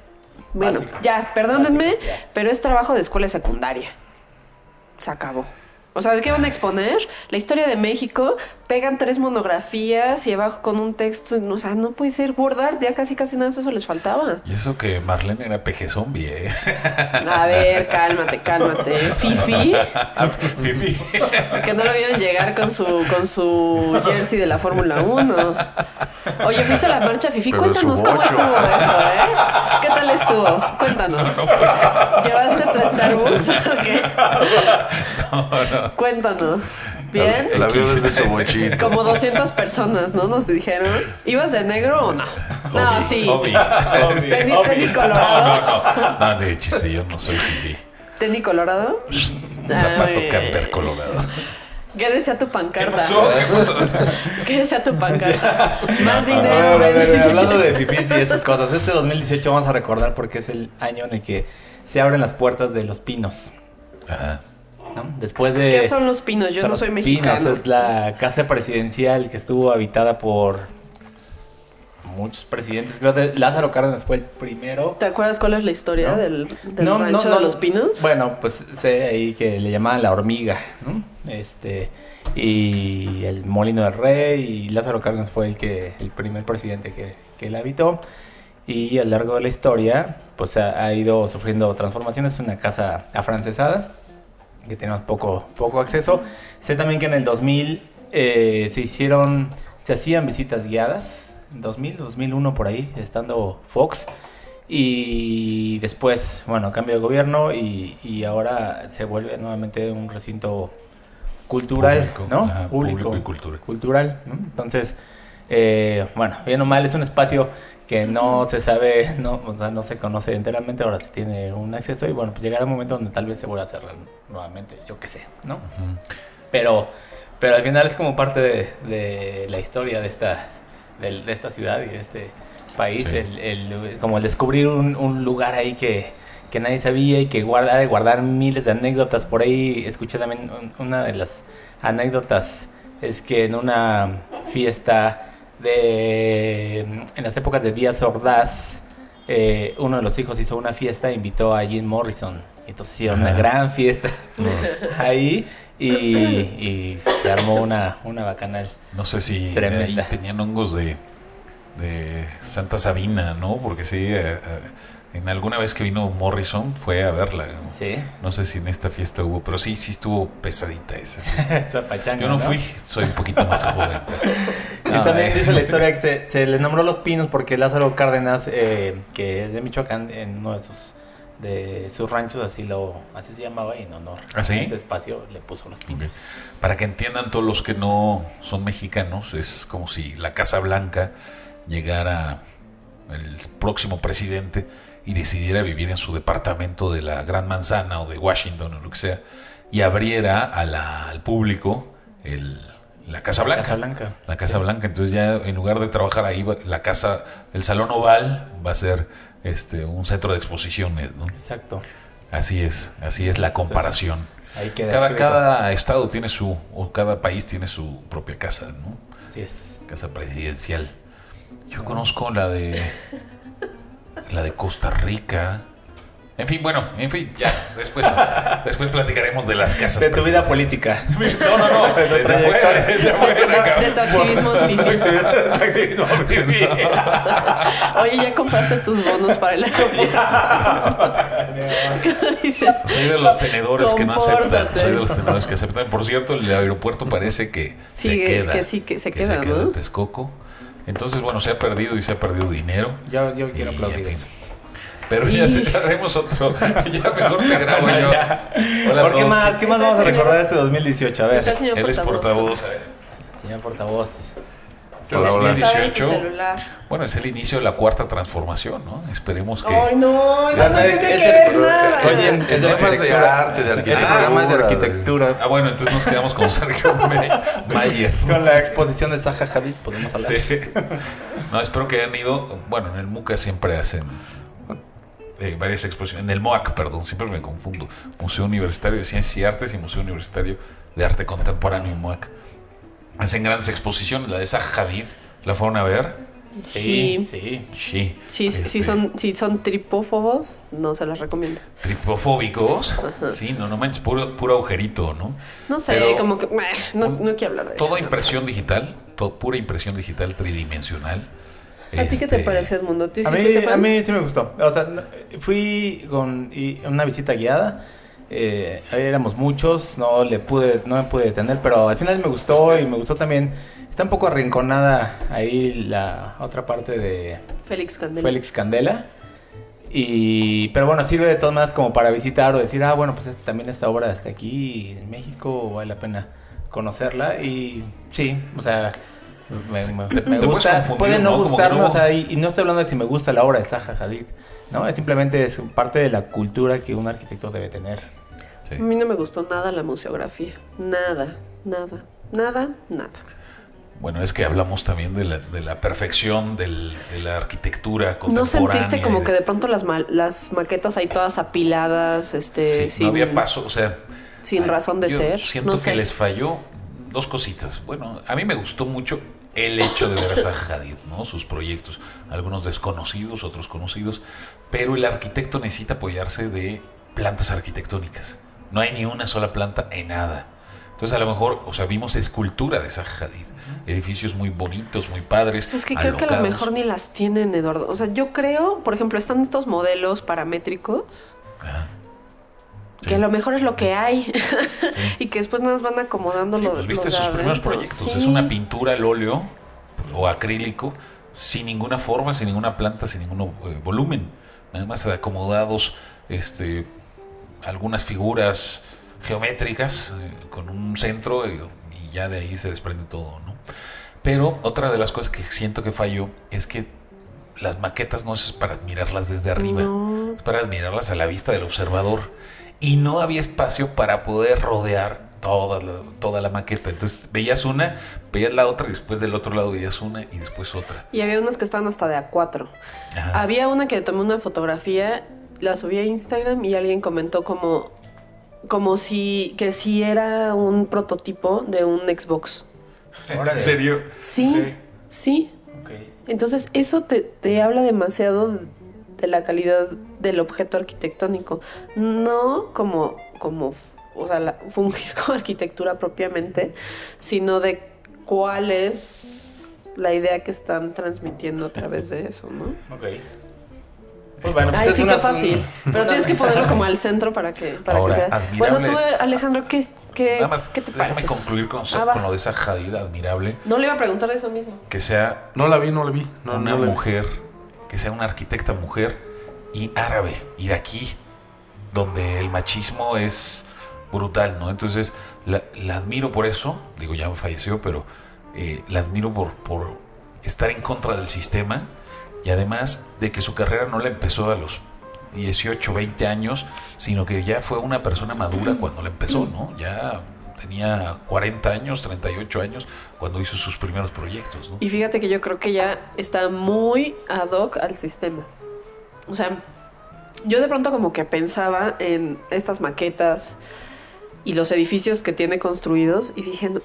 Bueno, ya, perdónenme, ya. pero es trabajo de escuela secundaria. Se acabó. O sea, ¿de qué van a exponer? La historia de México, pegan tres monografías y abajo con un texto, o sea, no puede ser Word ya casi casi nada de eso les faltaba. Y eso que Marlene era peje zombie, ¿eh? A ver, cálmate, cálmate. Fifi, [LAUGHS] Pipi. que no lo vieron llegar con su con su jersey de la Fórmula 1. Oye, fuiste a la marcha Fifi, Pero cuéntanos cómo estuvo eso, ¿eh? ¿Qué tal estuvo? Cuéntanos. [LAUGHS] ¿Llevaste tu Starbucks [LAUGHS] o qué? Cuéntanos. ¿Bien? La vio desde su bochito. Como 200 personas, ¿no? Nos dijeron. ¿Ibas de negro o no? No, sí. Hobby. Tenis, tenis No, colorado. no, no. No, de chiste, yo no soy Pipi. ¿Tenis colorado? Zapato camper colorado. ¿Qué decía tu pancarta? pasó? [LAUGHS] ¿Qué decía tu pancarta? Más A dinero. ver, a ver, hablando de fifís y esas cosas, este 2018 vamos a recordar porque es el año en el que se abren las puertas de los pinos. Ajá. ¿No? Después de... ¿Qué son los pinos? Yo no soy Pinos, mexicano. es la casa presidencial que estuvo habitada por muchos presidentes. Creo que Lázaro Cárdenas fue el primero. ¿Te acuerdas cuál es la historia ¿No? del, del rancho de los pinos? Bueno, pues sé ahí que le llamaban la hormiga, ¿no? Este y el Molino del Rey y Lázaro Cárdenas fue el que el primer presidente que, que la habitó y a lo largo de la historia pues ha, ha ido sufriendo transformaciones. Es una casa afrancesada que tenemos poco poco acceso. Sé también que en el 2000 eh, se hicieron se hacían visitas guiadas. En 2000, 2001 por ahí, estando Fox. Y después, bueno, cambio de gobierno y, y ahora se vuelve nuevamente un recinto cultural, Público, ¿no? público y cultura. Cultural, ¿no? Entonces, eh, bueno, bien o mal, es un espacio que no se sabe, no, o sea, no se conoce enteramente, ahora se tiene un acceso y bueno, pues llegará un momento donde tal vez se vuelva a cerrar nuevamente, yo qué sé, ¿no? Pero, pero al final es como parte de, de la historia de esta, del- de, esta ciudad y de este país, Sí. el, el- como el descubrir un, un lugar ahí que, que nadie sabía y que guarda, de guardar miles de anécdotas. Por ahí escuché también un- una de las anécdotas, es que en una fiesta de, en las épocas de Díaz Ordaz, eh, uno de los hijos hizo una fiesta e invitó a Jim Morrison. Entonces hicieron una gran fiesta [LAUGHS] ahí y, y se armó una, una bacanal. No sé si Tremenda. ahí tenían hongos de, de Santa Sabina, ¿no? Porque sí, eh, eh, en alguna vez que vino Morrison fue a verla. ¿no? Sí, No sé si en esta fiesta hubo, pero sí, sí estuvo pesadita esa. [LAUGHS] esa pachanga, Yo no fui, soy un poquito más joven. [LAUGHS] Y también eh. dice la historia que se, [LAUGHS] se le nombró Los Pinos porque Lázaro Cárdenas, eh, que es de Michoacán, en uno de sus, de sus ranchos, así lo así se llamaba, y en honor ¿Ah, sí? a ese espacio le puso Los Pinos. Para que entiendan todos los que no son mexicanos, es como si la Casa Blanca llegara el próximo presidente y decidiera vivir en su departamento de la Gran Manzana o de Washington o lo que sea y abriera a la- al público el, la Casa Blanca. Casa Blanca. La Casa Blanca, entonces ya en lugar de trabajar ahí, la casa, el Salón Oval va a ser este un centro de exposiciones, ¿no? Exacto. Así es, así es la comparación. Ahí queda Cada, escrito. cada estado tiene su, o cada país tiene su propia casa, ¿no? Así es. Casa presidencial. Yo conozco la de, la de Costa Rica. En fin, bueno, en fin, ya, después, [LAUGHS] después platicaremos de las casas. De tu vida política. [LAUGHS] No, no, no, [LAUGHS] desde afuera, desde afuera, cabrón. De tu activismo fifi. Oye, ¿ya compraste tus bonos para el aeropuerto? ¿Qué dices? Soy de los tenedores que no aceptan. Soy de los tenedores que aceptan. Por cierto, el aeropuerto parece que Sí, se es queda. que sí, que se queda, ¿no? Texcoco. Entonces, bueno, se ha perdido y se ha perdido dinero. Yo, yo quiero Y, aplaudir en fin. Pero ya se- haremos otro. [LAUGHS] Ya mejor te grabo yo. [LAUGHS] Hola a ¿Por qué más? ¿Qué más vamos a el recordar de este 2018? A el ver, señor Él es portavoz. portavoz. a ver. señor portavoz. Este Hola, hola. 2018. Estaba en su celular. Bueno, es el inicio de la cuarta transformación, ¿no? Esperemos que. Ay, no, no que el- ver pero- nada. Oye, En es de temas de arquitectura. arte, de Es arquitectura. de. Ah, bueno, entonces nos quedamos con Sergio [LAUGHS] Mayer. Con la exposición de Zaha Hadid podemos hablar. Sí. No, espero que hayan ido. Bueno, en el MUCA siempre hacen eh, varias exposiciones. En el MOAC, perdón, siempre me confundo. Museo Universitario de Ciencias y Artes y Museo Universitario de Arte Contemporáneo, MOAC. Hacen grandes exposiciones. La de Zaha Hadid, ¿la fueron a ver? Sí, Sí. sí. Sí. Si, si Este, son, si son tripófobos, no se las recomiendo. Tripofóbicos. Sí, no, no manches, puro, puro agujerito, ¿no? No sé, Pero como que. eh, No, un- no quiero hablar de eso. Toda impresión digital, to- pura impresión digital tridimensional. ¿A ti qué te Este, pareció el mundo? ¿Tú sí A mí, a mí sí me gustó. O sea, fui con y- una visita guiada. Eh, ahí éramos muchos, no le pude, no me pude detener, pero al final me gustó y me gustó también. Está un poco arrinconada ahí la otra parte de Félix Candela. Félix Candela. Y, pero bueno, sirve de todas maneras como para visitar o decir, ah, bueno, pues es- también esta obra está aquí en México, vale la pena conocerla. Y sí, o sea, me, gusta. Puede no, ¿no? Gustarme, no- o sea, y, y no estoy hablando de si me gusta la obra de Zaha Hadid, ¿no? Es simplemente es parte de la cultura que un arquitecto debe tener. Sí. A mí no me gustó nada la museografía. Nada, nada, nada, nada. Bueno, es que hablamos también de la, de la perfección del- de la arquitectura ¿No contemporánea. sentiste como que de pronto las, ma- las maquetas ahí todas apiladas, este, Sí, sin, no había paso, o sea... sin razón de yo ser? Siento no que sé. les falló dos cositas. Bueno, a mí me gustó mucho el hecho de ver a Hadid, ¿no? Sus proyectos, algunos desconocidos, otros conocidos, pero el arquitecto necesita apoyarse de plantas arquitectónicas. No hay ni una sola planta en nada. Entonces a lo mejor, o sea, vimos escultura de Zaha Hadid, edificios muy bonitos, muy padres. Pues es que creo que a lo mejor ni las tienen, Eduardo. O sea, yo creo, por ejemplo, están estos modelos paramétricos, Ajá. Sí. que a lo mejor es lo que hay, Sí. [LAUGHS] y que después nada más van acomodando Sí, los pues viste los sus primeros proyectos. Es una pintura al óleo o acrílico sin ninguna forma, sin ninguna planta, sin ningún eh, volumen. Nada más acomodados este, algunas figuras geométricas eh, con un centro eh, y ya de ahí se desprende todo. ¿no? Pero otra de las cosas que siento que falló es que las maquetas no es para admirarlas desde arriba, No. es para admirarlas a la vista del observador. Y no había espacio para poder rodear toda la, toda la maqueta. Entonces veías una, veías la otra, y después del otro lado veías una y después otra. Y había unas que estaban hasta de A4. Ajá. Había una que tomé una fotografía, la subí a Instagram y alguien comentó como, como si, que si era un prototipo de un Xbox. ¿En serio? Sí, sí. Entonces eso te, te habla demasiado de la calidad del objeto arquitectónico. No como, como o sea, la- fungir [LAUGHS] como arquitectura propiamente, sino de cuál es la idea que están transmitiendo a través de eso, ¿no? Ok. Pues bueno, Ay, es sí, qué fácil. [LAUGHS] Pero tienes que ponerlo como al centro para que, para Ahora, que sea. admirable. Bueno, tú, Alejandro, ¿qué, qué, Nada más, ¿qué te déjame parece? concluir con, Ah, con lo de esa Hadid admirable, No le iba a preguntar eso mismo. que sea No la vi, no la vi. No, una no la vi. mujer, que sea una arquitecta mujer y árabe, iraquí, donde el machismo es brutal, ¿no? Entonces, la, la admiro por eso, digo, ya falleció, pero eh, la admiro por, por estar en contra del sistema y además de que su carrera no la empezó a los 18, 20 años, sino que ya fue una persona madura cuando la empezó, ¿no? Ya tenía 40 años, 38 años cuando hizo sus primeros proyectos, ¿no? Y fíjate que yo creo que ya está muy ad hoc al sistema. O sea, yo de pronto como que pensaba en estas maquetas y los edificios que tiene construidos y dije, "No,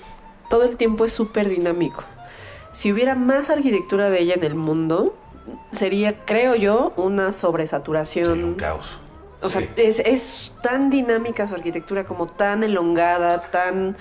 todo el tiempo es súper dinámico. Si hubiera más arquitectura de ella en el mundo, sería, creo yo, una sobresaturación. Sí, un caos. O sea, Sí. es, es tan dinámica su arquitectura, como tan elongada, tan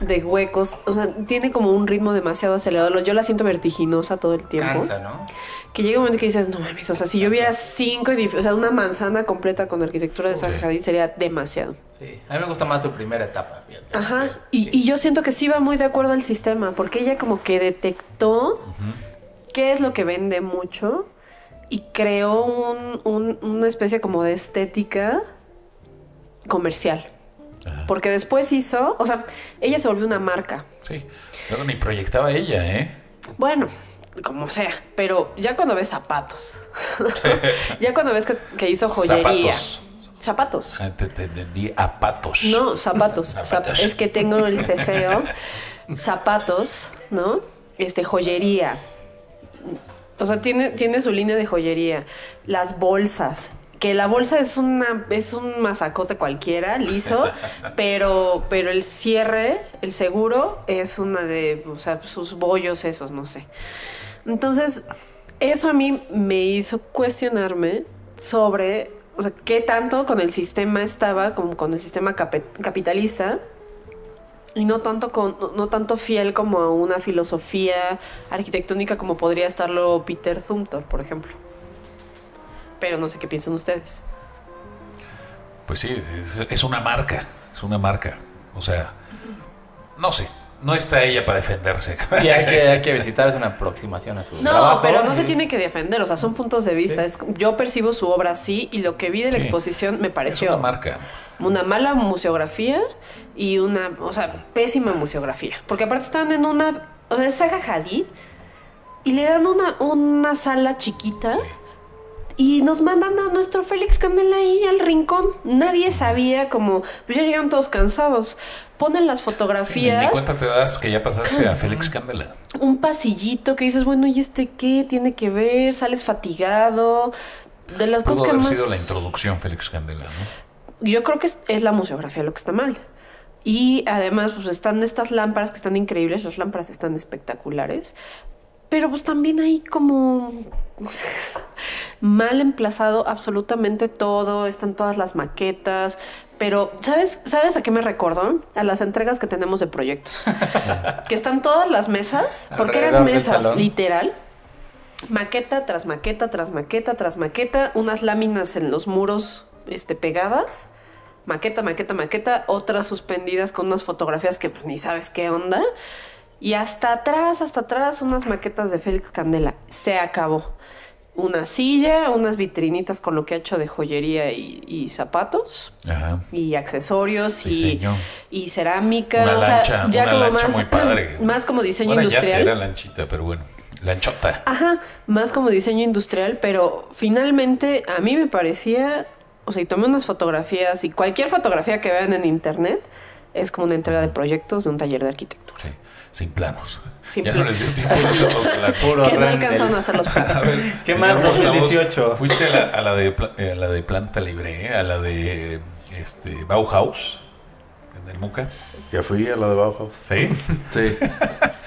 de huecos. O sea, tiene como un ritmo demasiado acelerado. Yo la siento vertiginosa todo el tiempo. Cansa, ¿no? Que llega un momento que dices, no mames, o sea, si yo viera cinco edificios, o sea, una manzana completa con arquitectura de Zaha Sí. Hadid sería demasiado. Sí. A mí me gusta más su primera etapa. fíjate. Ajá. Sí. Y, y yo siento que sí va muy de acuerdo al sistema, porque ella como que detectó qué es lo que vende mucho y creó un- un- una especie como de estética comercial. Ajá. Porque después hizo, o sea, ella se volvió una marca. Sí, luego ni proyectaba ella, ¿eh? Bueno, como sea, pero ya cuando ves zapatos, [LAUGHS] ya cuando ves que, que hizo joyería. Zapatos. Zapatos. Ah, Te, te entendí a patos. No, zapatos. [LAUGHS] Zapatos. Zap- es que tengo el ceseo. [LAUGHS] zapatos, ¿no? Este, joyería. O sea, tiene, tiene su línea de joyería. Las bolsas. Que la bolsa es una, es un masacote cualquiera, liso, [LAUGHS] pero, pero el cierre, el seguro, es una de, o sea, sus bollos esos, no sé. Entonces, eso a mí me hizo cuestionarme sobre, o sea, qué tanto con el sistema estaba, como con el sistema capitalista, y no tanto, con, no, no tanto fiel como a una filosofía arquitectónica como podría estarlo Peter Zumthor, por ejemplo. Pero no sé qué piensan ustedes. Pues sí, es, es una marca, es una marca. O sea, no sé, no está ella para defenderse. [LAUGHS] Y hay que, [LAUGHS] hay que visitar, es una aproximación a su No, trabajo. pero no se tiene que defender, o sea, son puntos de vista. Es- yo percibo su obra así y lo que vi de la Sí. exposición me Es pareció una marca. una mala museografía y una, o sea, pésima museografía. Porque aparte están en una, o sea, es Zaha Hadid y le dan una, una sala chiquita y nos mandan a nuestro Félix Canela ahí al rincón. Nadie sabía como, pues ya llegan todos cansados. Ponen las Ni fotografías, cuenta te das que ya pasaste a Félix Candela. [CLEARS THROAT] un pasillito que dices, bueno, ¿y este qué tiene que ver? Sales fatigado. De las Pudo cosas que haber más... sido la introducción Félix Candela, ¿no? Yo creo que es, es la museografía lo que está mal. Y además, pues están estas lámparas que están increíbles, las lámparas están espectaculares, pero pues también hay como mal emplazado absolutamente todo, están todas las maquetas, pero ¿sabes, ¿sabes a qué me recordó? A las entregas que tenemos de proyectos. [LAUGHS] que están todas las mesas, porque eran mesas, literal. Maqueta tras maqueta, tras maqueta, tras maqueta, unas láminas en los muros este, pegadas, maqueta, maqueta, maqueta, otras suspendidas con unas fotografías que pues ni sabes qué onda. Y hasta atrás, hasta atrás, unas maquetas de Félix Candela. Se acabó. Una silla, unas vitrinitas con lo que ha hecho de joyería y, y zapatos. Ajá. Y accesorios y, y cerámica. Una o sea, lancha, ya una como lancha más, muy padre. [CLEARS THROAT] más como diseño Bueno, industrial. Ya era lanchita, pero bueno. Lanchota. Ajá, más como diseño industrial, pero finalmente a mí me parecía, o sea, y tomé unas fotografías y cualquier fotografía que vean en internet es como una entrega de proyectos de un taller de arquitectura. Sí, sin planos. Sin ya planos. no les dio tiempo de hacer los [LAUGHS] planos. Puro que no alcanzaron a hacer los [LAUGHS] planos. A ver, ¿Qué más, Portavoz, 2018? ¿Fuiste a la, a la de, eh, a la de Planta Libre, a la de este, Bauhaus, en el Muca? Ya fui a la de Bauhaus. Sí. Sí.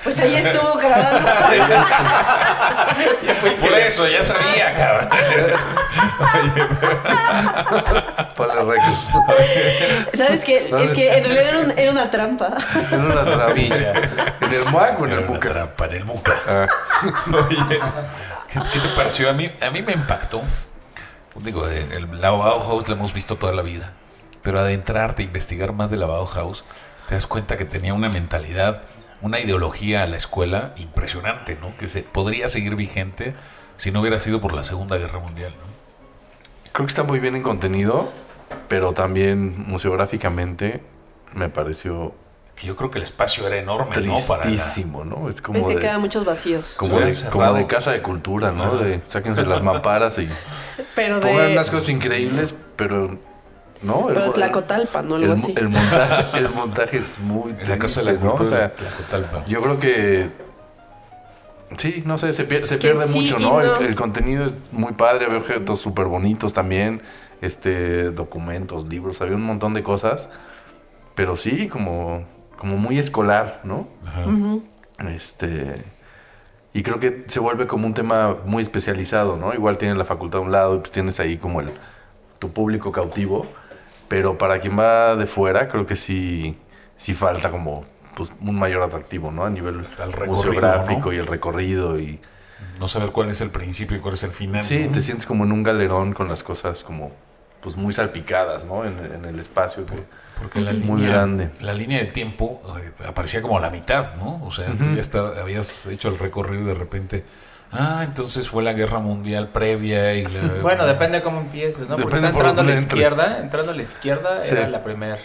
Pues ahí estuvo grabando. [LAUGHS] Por eso, ya sabía, cabrón. Ponle récords. ¿Sabes qué? Es que en realidad era, un- era una trampa. Es una travilla. ¿En el MUAC o en Era el una Buca? trampa en el Muca. Ah, Oye, ¿qué, qué te pareció? A mí, a mí me impactó. Digo, eh, el, la Bauhaus la hemos visto toda la vida. Pero adentrarte, investigar más de la Bauhaus, te das cuenta que tenía una mentalidad, una ideología a la escuela impresionante, ¿no? Que se podría seguir vigente si no hubiera sido por la Segunda Guerra Mundial, ¿no? Creo que está muy bien en contenido, pero también museográficamente me pareció Que yo creo que el espacio era enorme, ¿no? Para la- tristísimo, ¿no? Es como Es que de, quedan muchos vacíos. como, de, como casa de cultura, ¿no? De sáquense las mamparas y [LAUGHS] Pero pongan unas cosas increíbles, pero no. pero el, Tlacotalpa, ¿no? el, Algo así. el montaje, el montaje es muy en la Casa de la triste, ¿no? Cultura O sea, Tlacotalpa. yo creo que sí, no sé, se, pierde sí mucho, ¿no? no. El, el contenido es muy padre, había objetos súper bonitos también, este, documentos, libros, había un montón de cosas, pero sí, como, como muy escolar, ¿no? Ajá. Este. Y creo que se vuelve como un tema muy especializado, ¿no? Igual tienes la facultad a un lado y pues tienes ahí como el tu público cautivo. Pero para quien va de fuera, creo que sí, sí falta como pues, un mayor atractivo, ¿no? A nivel museográfico ¿no? y el recorrido. y No saber cuál es el principio y cuál es el final. Sí, ¿no? te sientes como en un galerón con las cosas como pues muy salpicadas, ¿no? En, en el espacio. que- Porque la Muy línea, grande. la línea de tiempo eh, aparecía como a la mitad, ¿no? O sea, tú ya está- habías hecho el recorrido y de repente, ah, entonces fue la guerra mundial previa y la... [LAUGHS] Bueno, depende cómo empieces, ¿no? Porque Depende está por entrando a la entres. izquierda, entrando a la izquierda Sí. era la primer,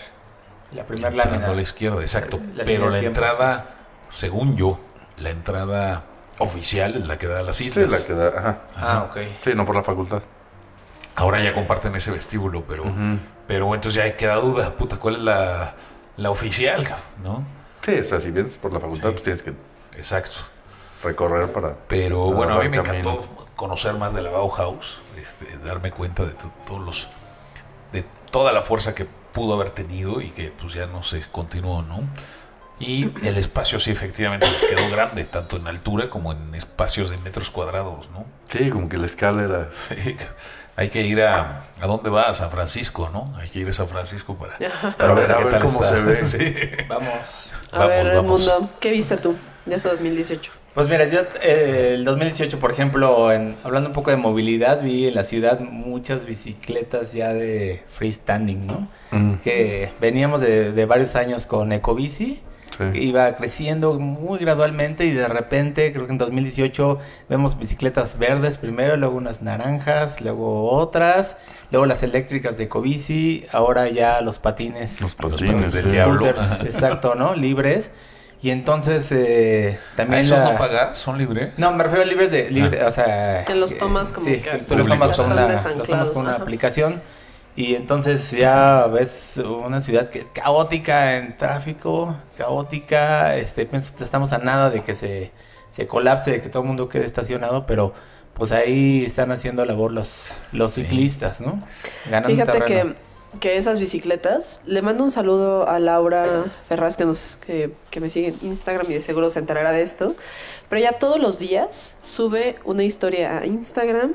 la primer entrando lámina. a la izquierda, exacto. La Pero la entrada, según yo, la entrada oficial es la que da a las Sí, islas. la que da- ajá. Ah, ok. Sí, no por la facultad. Ahora ya comparten ese vestíbulo, pero, Ujú. pero entonces ya queda duda, puta, ¿cuál es la, la oficial, cabrón? ¿no? Sí, o sea, si vienes por la facultad, pues tienes que Exacto. Recorrer para... Pero para bueno, a mí me camino. encantó conocer más de la Bauhaus, este, darme cuenta de to- todos los, de toda la fuerza que pudo haber tenido y que pues ya no se continuó, ¿no? Y el espacio sí efectivamente les quedó grande, tanto en altura como en espacios de metros cuadrados, ¿no? Sí, como que la escala era... [LAUGHS] Sí, hay que ir a... ¿A dónde va? A San Francisco, ¿no? Hay que ir a San Francisco para, [LAUGHS] A ver, a qué ver tal cómo está. se ve. [LAUGHS] Sí. Vamos. A Vamos, ver, vamos. Mundo, ¿qué viste tú de ese 2018? Pues mira, yo eh, el 2018, por ejemplo, en, hablando un poco de movilidad, vi en la ciudad muchas bicicletas ya de freestanding, ¿no? Mm, Que veníamos de, de varios años con Ecobici, sí. iba creciendo muy gradualmente y de repente, creo que en 2018, vemos bicicletas verdes primero, luego unas naranjas, luego otras, luego las eléctricas de Ecobici, ahora ya los patines. Los Los patines. patines del sí. diablo. scooters, Ajá. exacto, ¿no? [LAUGHS] Libres. Y entonces eh, ¿A también esos la- no pagas? ¿Son libres? no, me refiero a libres de libre, o sea, Que los tomas como sí, que tú los tomas con una, los tomas con una ajá. aplicación y entonces ya ves una ciudad que es caótica en tráfico, caótica, este pienso que estamos a nada de que se, se colapse, de que todo el mundo quede estacionado, pero pues ahí están haciendo labor los los Sí. ciclistas, ¿no? Ganando Fíjate terreno. que, que esas bicicletas, le mando un saludo a Laura Ferraz que, nos, que, que me sigue en Instagram y de seguro se enterará de esto, pero ya todos los días sube una historia a Instagram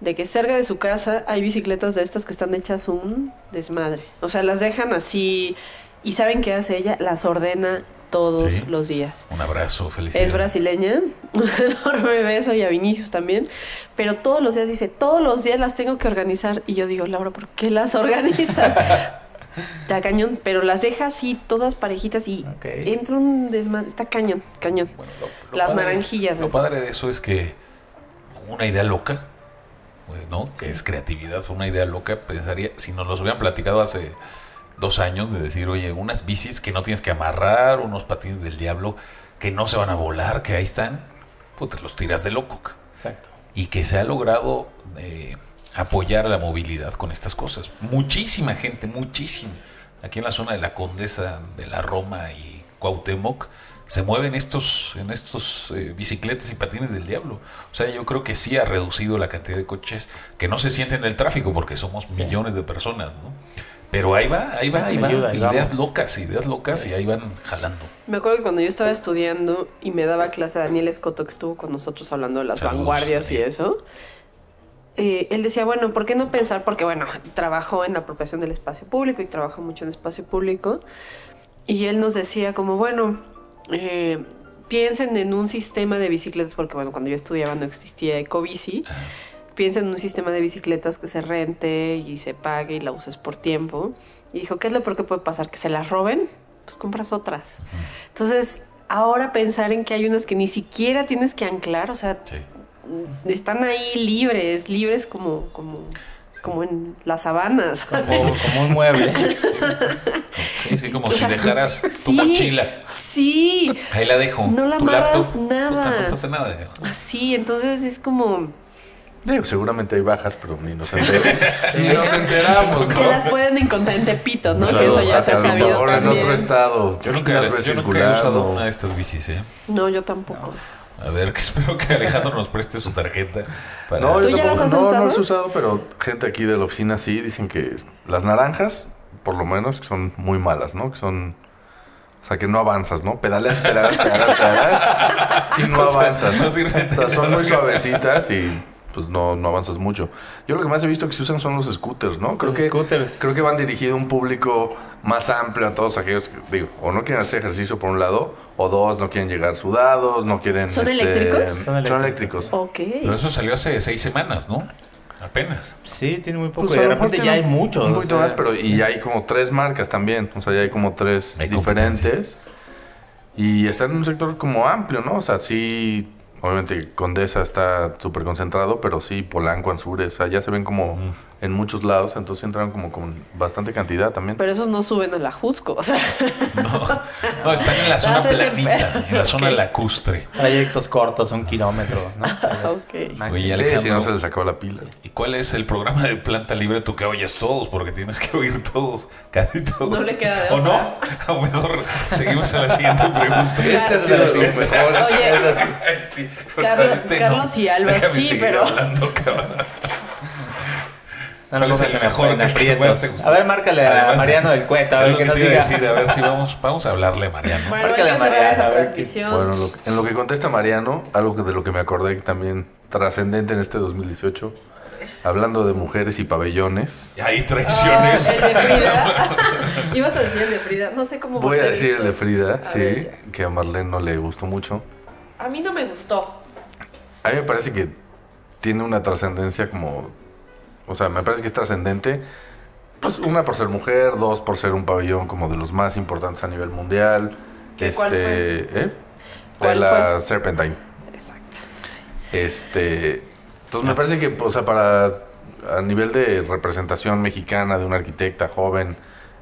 de que cerca de su casa hay bicicletas de estas que están hechas un desmadre. O sea, las dejan así y ¿saben qué hace ella? Las ordena todos Sí. los días. Un abrazo, felicidades. Es brasileña, [LAUGHS] un enorme beso y a Vinicius también, pero todos los días dice, todos los días las tengo que organizar y yo digo, Laura, ¿por qué las [LAUGHS] organizas? Está cañón, pero las deja así todas parejitas y Ok. entra un desmadre, está cañón, cañón. Bueno, lo- lo Las padre- naranjillas Lo esas. padre de eso es que una idea loca, pues, ¿no? Que es creatividad, una idea loca, pensaría, si nos los hubieran platicado hace dos años, de decir, oye, unas bicis que no tienes que amarrar, unos patines del diablo que no se van a volar, que ahí están, pues te los tiras de loco. Exacto. Y que se ha logrado eh, apoyar la movilidad con estas cosas. Muchísima gente, muchísima. Aquí en la zona de la Condesa, de la Roma y Cuauhtémoc, se mueven estos, en estos eh, bicicletas y patines del diablo. O sea, yo creo que sí ha reducido la cantidad de coches que no se sienten en el tráfico porque somos millones de personas, ¿no? Pero ahí va, ahí va, ahí va. Ayuda, ideas vamos. locas, ideas locas y ahí van jalando. Me acuerdo que cuando yo estaba estudiando y me daba clase a Daniel Escoto, que estuvo con nosotros hablando de las Saludos, vanguardias y eso, eh, él decía, bueno, ¿por qué no pensar? Porque, bueno, trabajó en la apropiación del espacio público y trabajó mucho en espacio público. Y él nos decía como, bueno, eh, piensen en un sistema de bicicletas, porque, bueno, cuando yo estudiaba no existía Ecobici. Piensen en un sistema de bicicletas que se rente y se pague y la uses por tiempo. Y dijo, ¿qué es lo peor que puede pasar? ¿Que se las roben? Pues compras otras. Entonces, ahora pensar en que hay unas que ni siquiera tienes que anclar, o sea, Sí. están ahí libres, libres como, como, como en las sabanas. Como, como un mueble. [LAUGHS] Sí, sí, como si dejaras tu Sí. mochila. Sí, Ahí la dejo. No la tu amarras laptop. nada. no pasa nada. sí, entonces es como Digo, seguramente hay bajas, pero ni nos, enter- [LAUGHS] ni nos enteramos, ¿no? que las pueden encontrar en Tepito, ¿no? O sea, que eso ya se ha sabido mejor en otro estado. Yo nunca, las ves yo nunca he usado una de estas bicis, ¿eh? No, yo tampoco. A ver, que [LAUGHS] espero que Alejandro nos preste su tarjeta. Para... No, ¿Tú yo ya las tampoco- has no, usado? no las he usado, pero gente aquí de la oficina sí dicen que las naranjas, por lo menos, que son muy malas, ¿no? Que son... O sea, que no avanzas, ¿no? Pedaleas, pedaleas, pedaleas, pedaleas y no [LAUGHS] O sea, avanzas. no o sea, son muy suavecitas y pues no, no avanzas mucho. Yo lo que más he visto que se usan son los scooters, ¿no? Creo Los que scooters. creo que van dirigidos a un público más amplio a todos aquellos que, digo, o no quieren hacer ejercicio por un lado, o dos, no quieren llegar sudados, no quieren... ¿Son este, eléctricos? Son Son eléctricos. Ok. Pero eso salió hace seis semanas, ¿no? Apenas. Sí, tiene muy poco. Pues y de repente ya hay muchos. Un o poquito sea, más, pero y ya hay como tres marcas también. O sea, ya hay como tres Hay diferentes. Y están en un sector como amplio, ¿no? O sea, sí, obviamente Condesa está súper concentrado, pero sí, Polanco, Anzures, o sea, ya se ven como en muchos lados, entonces entran como con bastante cantidad también. Pero esos no suben a la Jusco, o sea. No, [LAUGHS] están en la zona planita, en la [LAUGHS] zona Ok. lacustre. Trayectos cortos, un kilómetro, ¿no? [LAUGHS] Ok. Máximo. Oye, Sí, Alejandro. si no se les acabó la pila. ¿Y cuál es el programa de planta libre tú que oyes todos? Porque tienes que oír todos, casi todos. No le queda de ¿O no? A lo mejor seguimos a la siguiente pregunta. Este ha sido de los mejores. Oye, Sí, pero Carlos- este Carlos y Alba, Déjame sí, pero- hablando, cabrón. No ¿Cuál me es pongas el mejor en que aprietos. te? A ver, márcale a Mariano del Cueta, a Es ver lo que que nos te iba a diga. decir, a ver si vamos, vamos a hablarle a Mariano. Bueno, Márcale a esa a ver. Bueno, lo- en lo que contesta Mariano, algo que de lo que me acordé que también trascendente en este 2018, hablando de mujeres y pabellones. Y hay Ah, traiciones. el de Frida. [LAUGHS] Ibas a decir el de Frida. No sé cómo Voy a decir el de Frida, A sí, ver, que a Marlene no le gustó mucho. A mí no me gustó. A mí me parece que tiene una trascendencia como... O sea, me parece que es trascendente. Pues una por ser mujer, dos por ser un pabellón como de los más importantes a nivel mundial. ¿Qué- cuál este, fue? ¿eh? De ¿Cuál la Serpentine. Exacto. Este, entonces me parece que, o sea, para a nivel de representación mexicana de una arquitecta joven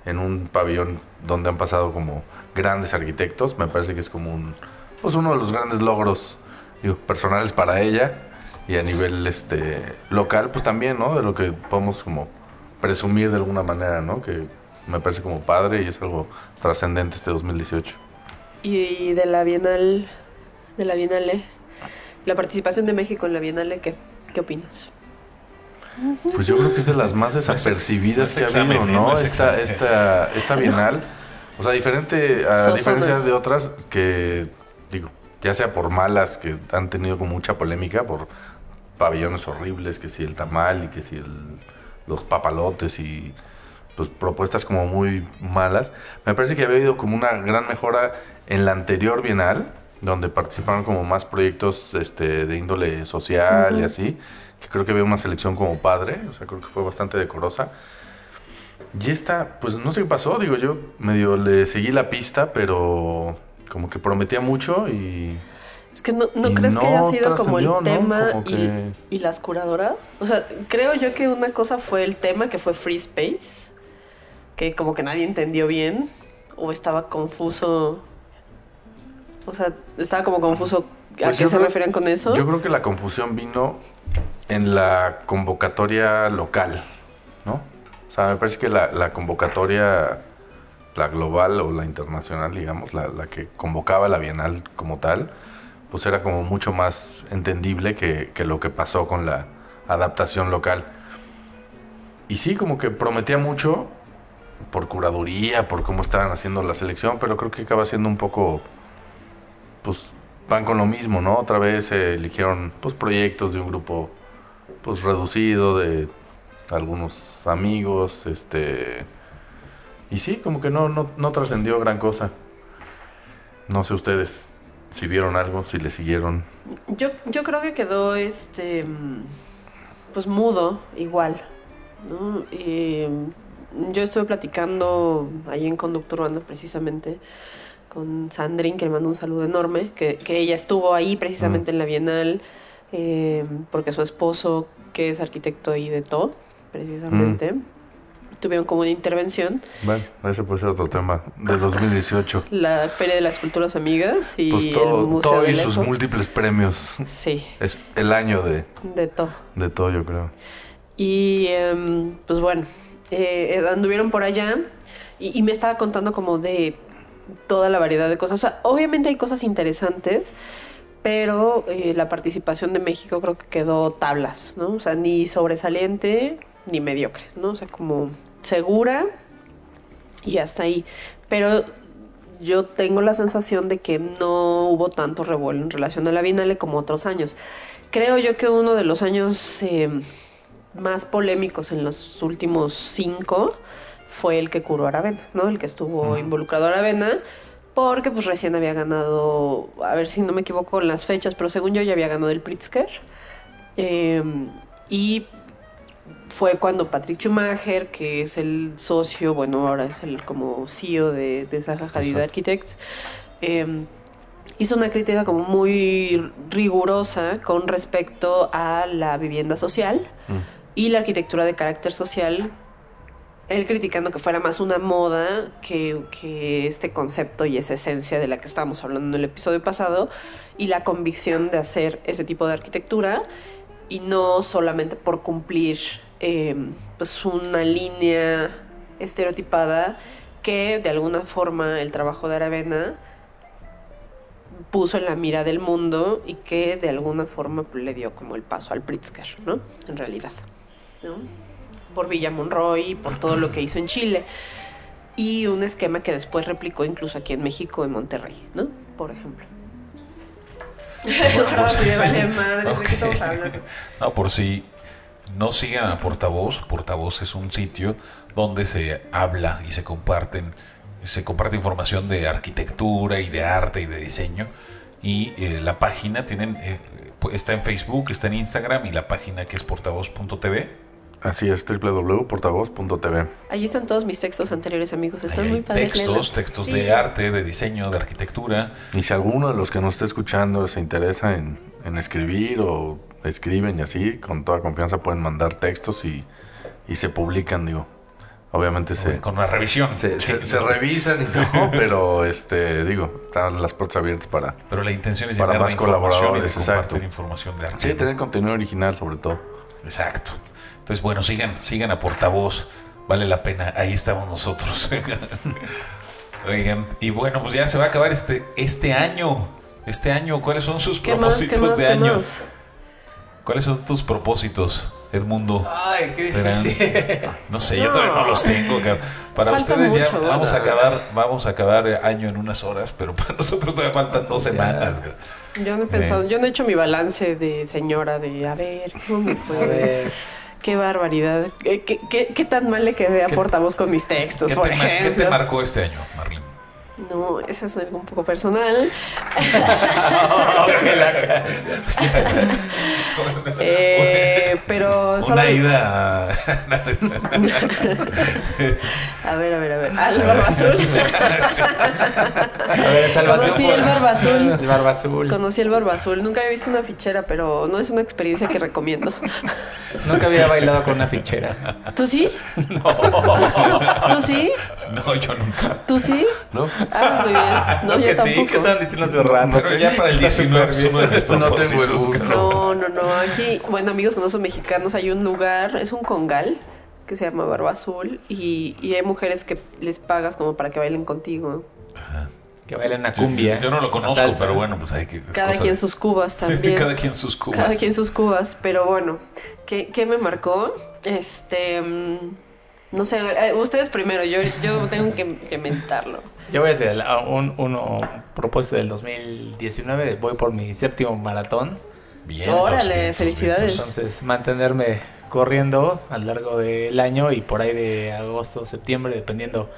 en un pabellón donde han pasado como grandes arquitectos, me parece que es como un, pues uno de los grandes logros digo, personales para ella y a nivel este local, pues también, ¿no? De lo que podemos como presumir de alguna manera, ¿no? Que me parece como padre y es algo trascendente este 2018. Y de la Bienal, de la Bienale, la participación de México en la Bienale, ¿qué, qué opinas? Pues yo creo que es de las más desapercibidas no es que ha habido, ¿no? no es Esta, esta, esta bienal, o sea, diferente, a diferencia de otras que, digo, ya sea por malas, que han tenido como mucha polémica, por pabellones horribles, que si el tamal y que si el- los papalotes y pues propuestas como muy malas. Me parece que había habido como una gran mejora en la anterior bienal, donde participaron como más proyectos este, de índole social y así, que creo que había una selección como padre, o sea, creo que fue bastante decorosa. Y esta, pues no sé qué pasó, digo yo, medio le seguí la pista, pero como que prometía mucho y... Es que no, ¿no crees que haya no sido como el trascendió, ¿no? tema Como y, que- y las curadoras? O sea, creo yo que una cosa fue el tema que fue Free Space, que como que nadie entendió bien, o estaba confuso. O sea, estaba como confuso. ¿A Pues qué yo se creo- referían con eso? Yo creo que la confusión vino en la convocatoria local, ¿no? O sea, me parece que la, la convocatoria, la global o la internacional, digamos, la, la que convocaba la Bienal como tal, pues era como mucho más entendible que, que lo que pasó con la adaptación local. Y sí, como que prometía mucho por curaduría, por cómo estaban haciendo la selección, pero creo que acaba siendo un poco pues van con lo mismo, ¿no? Otra vez eligieron pues proyectos de un grupo pues reducido de algunos amigos, este y sí, como que no no, no trascendió gran cosa. No sé ustedes si vieron algo, si le siguieron. Yo, yo creo que quedó este mm, pues mudo igual. ¿no? Y, mm, yo estuve platicando ahí en Conducto Urbano precisamente con Sandrine, que le mando un saludo enorme, que, que ella estuvo ahí precisamente en la Bienal, eh, porque su esposo, que es arquitecto ahí de todo, precisamente, tuvieron como una intervención. Bueno, ese puede ser otro tema de 2018. [LAUGHS] La Feria de las Culturas Amigas y Pues el todo, Museo todo y del sus múltiples premios. Sí, Es el año de, de todo. de todo, yo creo. Y em, pues bueno, eh, anduvieron por allá y, y me estaba contando como de toda la variedad de cosas. O sea, obviamente hay cosas interesantes, pero eh, la participación de México creo que quedó tablas, ¿no? O sea, ni sobresaliente ni mediocre, ¿no? O sea, como segura y hasta ahí. Pero yo tengo la sensación de que no hubo tanto revuelo en relación a la Bienale como otros años. Creo yo que uno de los años eh, más polémicos en los últimos cinco fue el que curó Aravena, ¿no? El que estuvo involucrado Aravena, porque pues recién había ganado, a ver si no me equivoco con las fechas, pero según yo ya había ganado el Pritzker. Eh, y fue cuando Patrick Schumacher, que es el socio, bueno, ahora es el como CEO de, de Zaha Hadid. Architects, eh, hizo una crítica como muy rigurosa con respecto a la vivienda social y la arquitectura de carácter social. Él criticando que fuera más una moda que, que este concepto y esa esencia de la que estábamos hablando en el episodio pasado y la convicción de hacer ese tipo de arquitectura y no solamente por cumplir eh, pues una línea estereotipada que de alguna forma el trabajo de Aravena puso en la mira del mundo y que de alguna forma pues, le dio como el paso al Pritzker, ¿no? En realidad. ¿no? por Villa Monroy, por todo lo que hizo en Chile. Y un esquema que después replicó incluso aquí en México, en Monterrey, ¿no? Por ejemplo. [LAUGHS] Ahora sí me [LAUGHS] vale madre, ¿de qué estamos hablando? No, por si no sigan a Portavoz, Portavoz es un sitio donde se habla y se comparten, se comparte información de arquitectura y de arte y de diseño. Y eh, la página tienen, eh, está en Facebook, está en Instagram y la página que es portavoz.tv. Así es, www.portavoz.tv. Ahí están todos mis textos anteriores, amigos. Están Ahí muy padres. textos, textos Sí. de arte, de diseño, de arquitectura. Y si alguno de los que nos esté escuchando se interesa en, en escribir o escriben y así, con toda confianza pueden mandar textos y, y se publican, digo. Obviamente se, Con una revisión. se, Sí, se- se revisan y todo, [LAUGHS] pero este digo, están las puertas abiertas para Pero la intención es Para más información y de colaboradores, compartir exacto. información de arte. sí, tener contenido original sobre todo. Exacto. Entonces, bueno, sigan, sigan a Portavoz. Vale la pena. Ahí estamos nosotros. [LAUGHS] Oigan, y bueno, pues ya se va a acabar este, este año. Este año, ¿cuáles son sus ¿Qué más? propósitos ¿Qué más? de ¿Qué año? más? ¿Cuáles son tus propósitos, Edmundo? Ay, qué difícil. No sé, yo todavía no los tengo. Para Falta ustedes ya vamos a acabar, vamos a acabar año en unas horas, pero para [LAUGHS] nosotros todavía faltan dos semanas. Yo no he pensado, yo no he hecho mi balance de señora de a ver, ¿cómo me [LAUGHS] fue? A ver. Qué barbaridad. ¿Qué, qué, qué- qué tan mal le quedé a ¿Qué- portavoz con mis textos, ¿Qué por te, mar- qué ejemplo? te marcó este año, Marlene? No, eso es algo un poco personal. [LAUGHS] [LAUGHS] Eh, pero solo... Una ida [LAUGHS] a... Ver, a ver, a ver. Al barba azul. A ver, Conocí el barba azul. El barba azul. Conocí el barba azul. Nunca había visto una fichera, pero no es una experiencia que recomiendo. Nunca había bailado con una fichera. ¿Tú sí? ¿Tú sí? No, yo nunca. ¿Tú sí? ¿No? Ah, muy bien. [LAUGHS] No, yo que sí, tampoco. ¿qué estaban diciendo hace rato? Pero ya para el 19 es uno de mis No tengo. No, no, no. Aquí, bueno, amigos que no son mexicanos, hay un lugar, es un congal que se llama Barba Azul y, y hay mujeres que les pagas como para que bailen contigo. Que bailen a Yo- cumbia. Yo, no lo conozco, salsa. pero bueno, pues hay que. Cada quien de- sus cubas [LAUGHS] también. Cada quien sus cubas. Cada quien sus cubas, pero bueno, ¿qué, qué me marcó? Este, mm, no sé, eh, ustedes primero, yo, yo tengo que, que mentarlo. Yo voy a hacer un, uno propósito del 2019. Voy por mi séptimo maratón. Bien. Órale, vientos, felicidades. vientos. Entonces, mantenerme corriendo a lo largo del año y por ahí de agosto, septiembre, dependiendo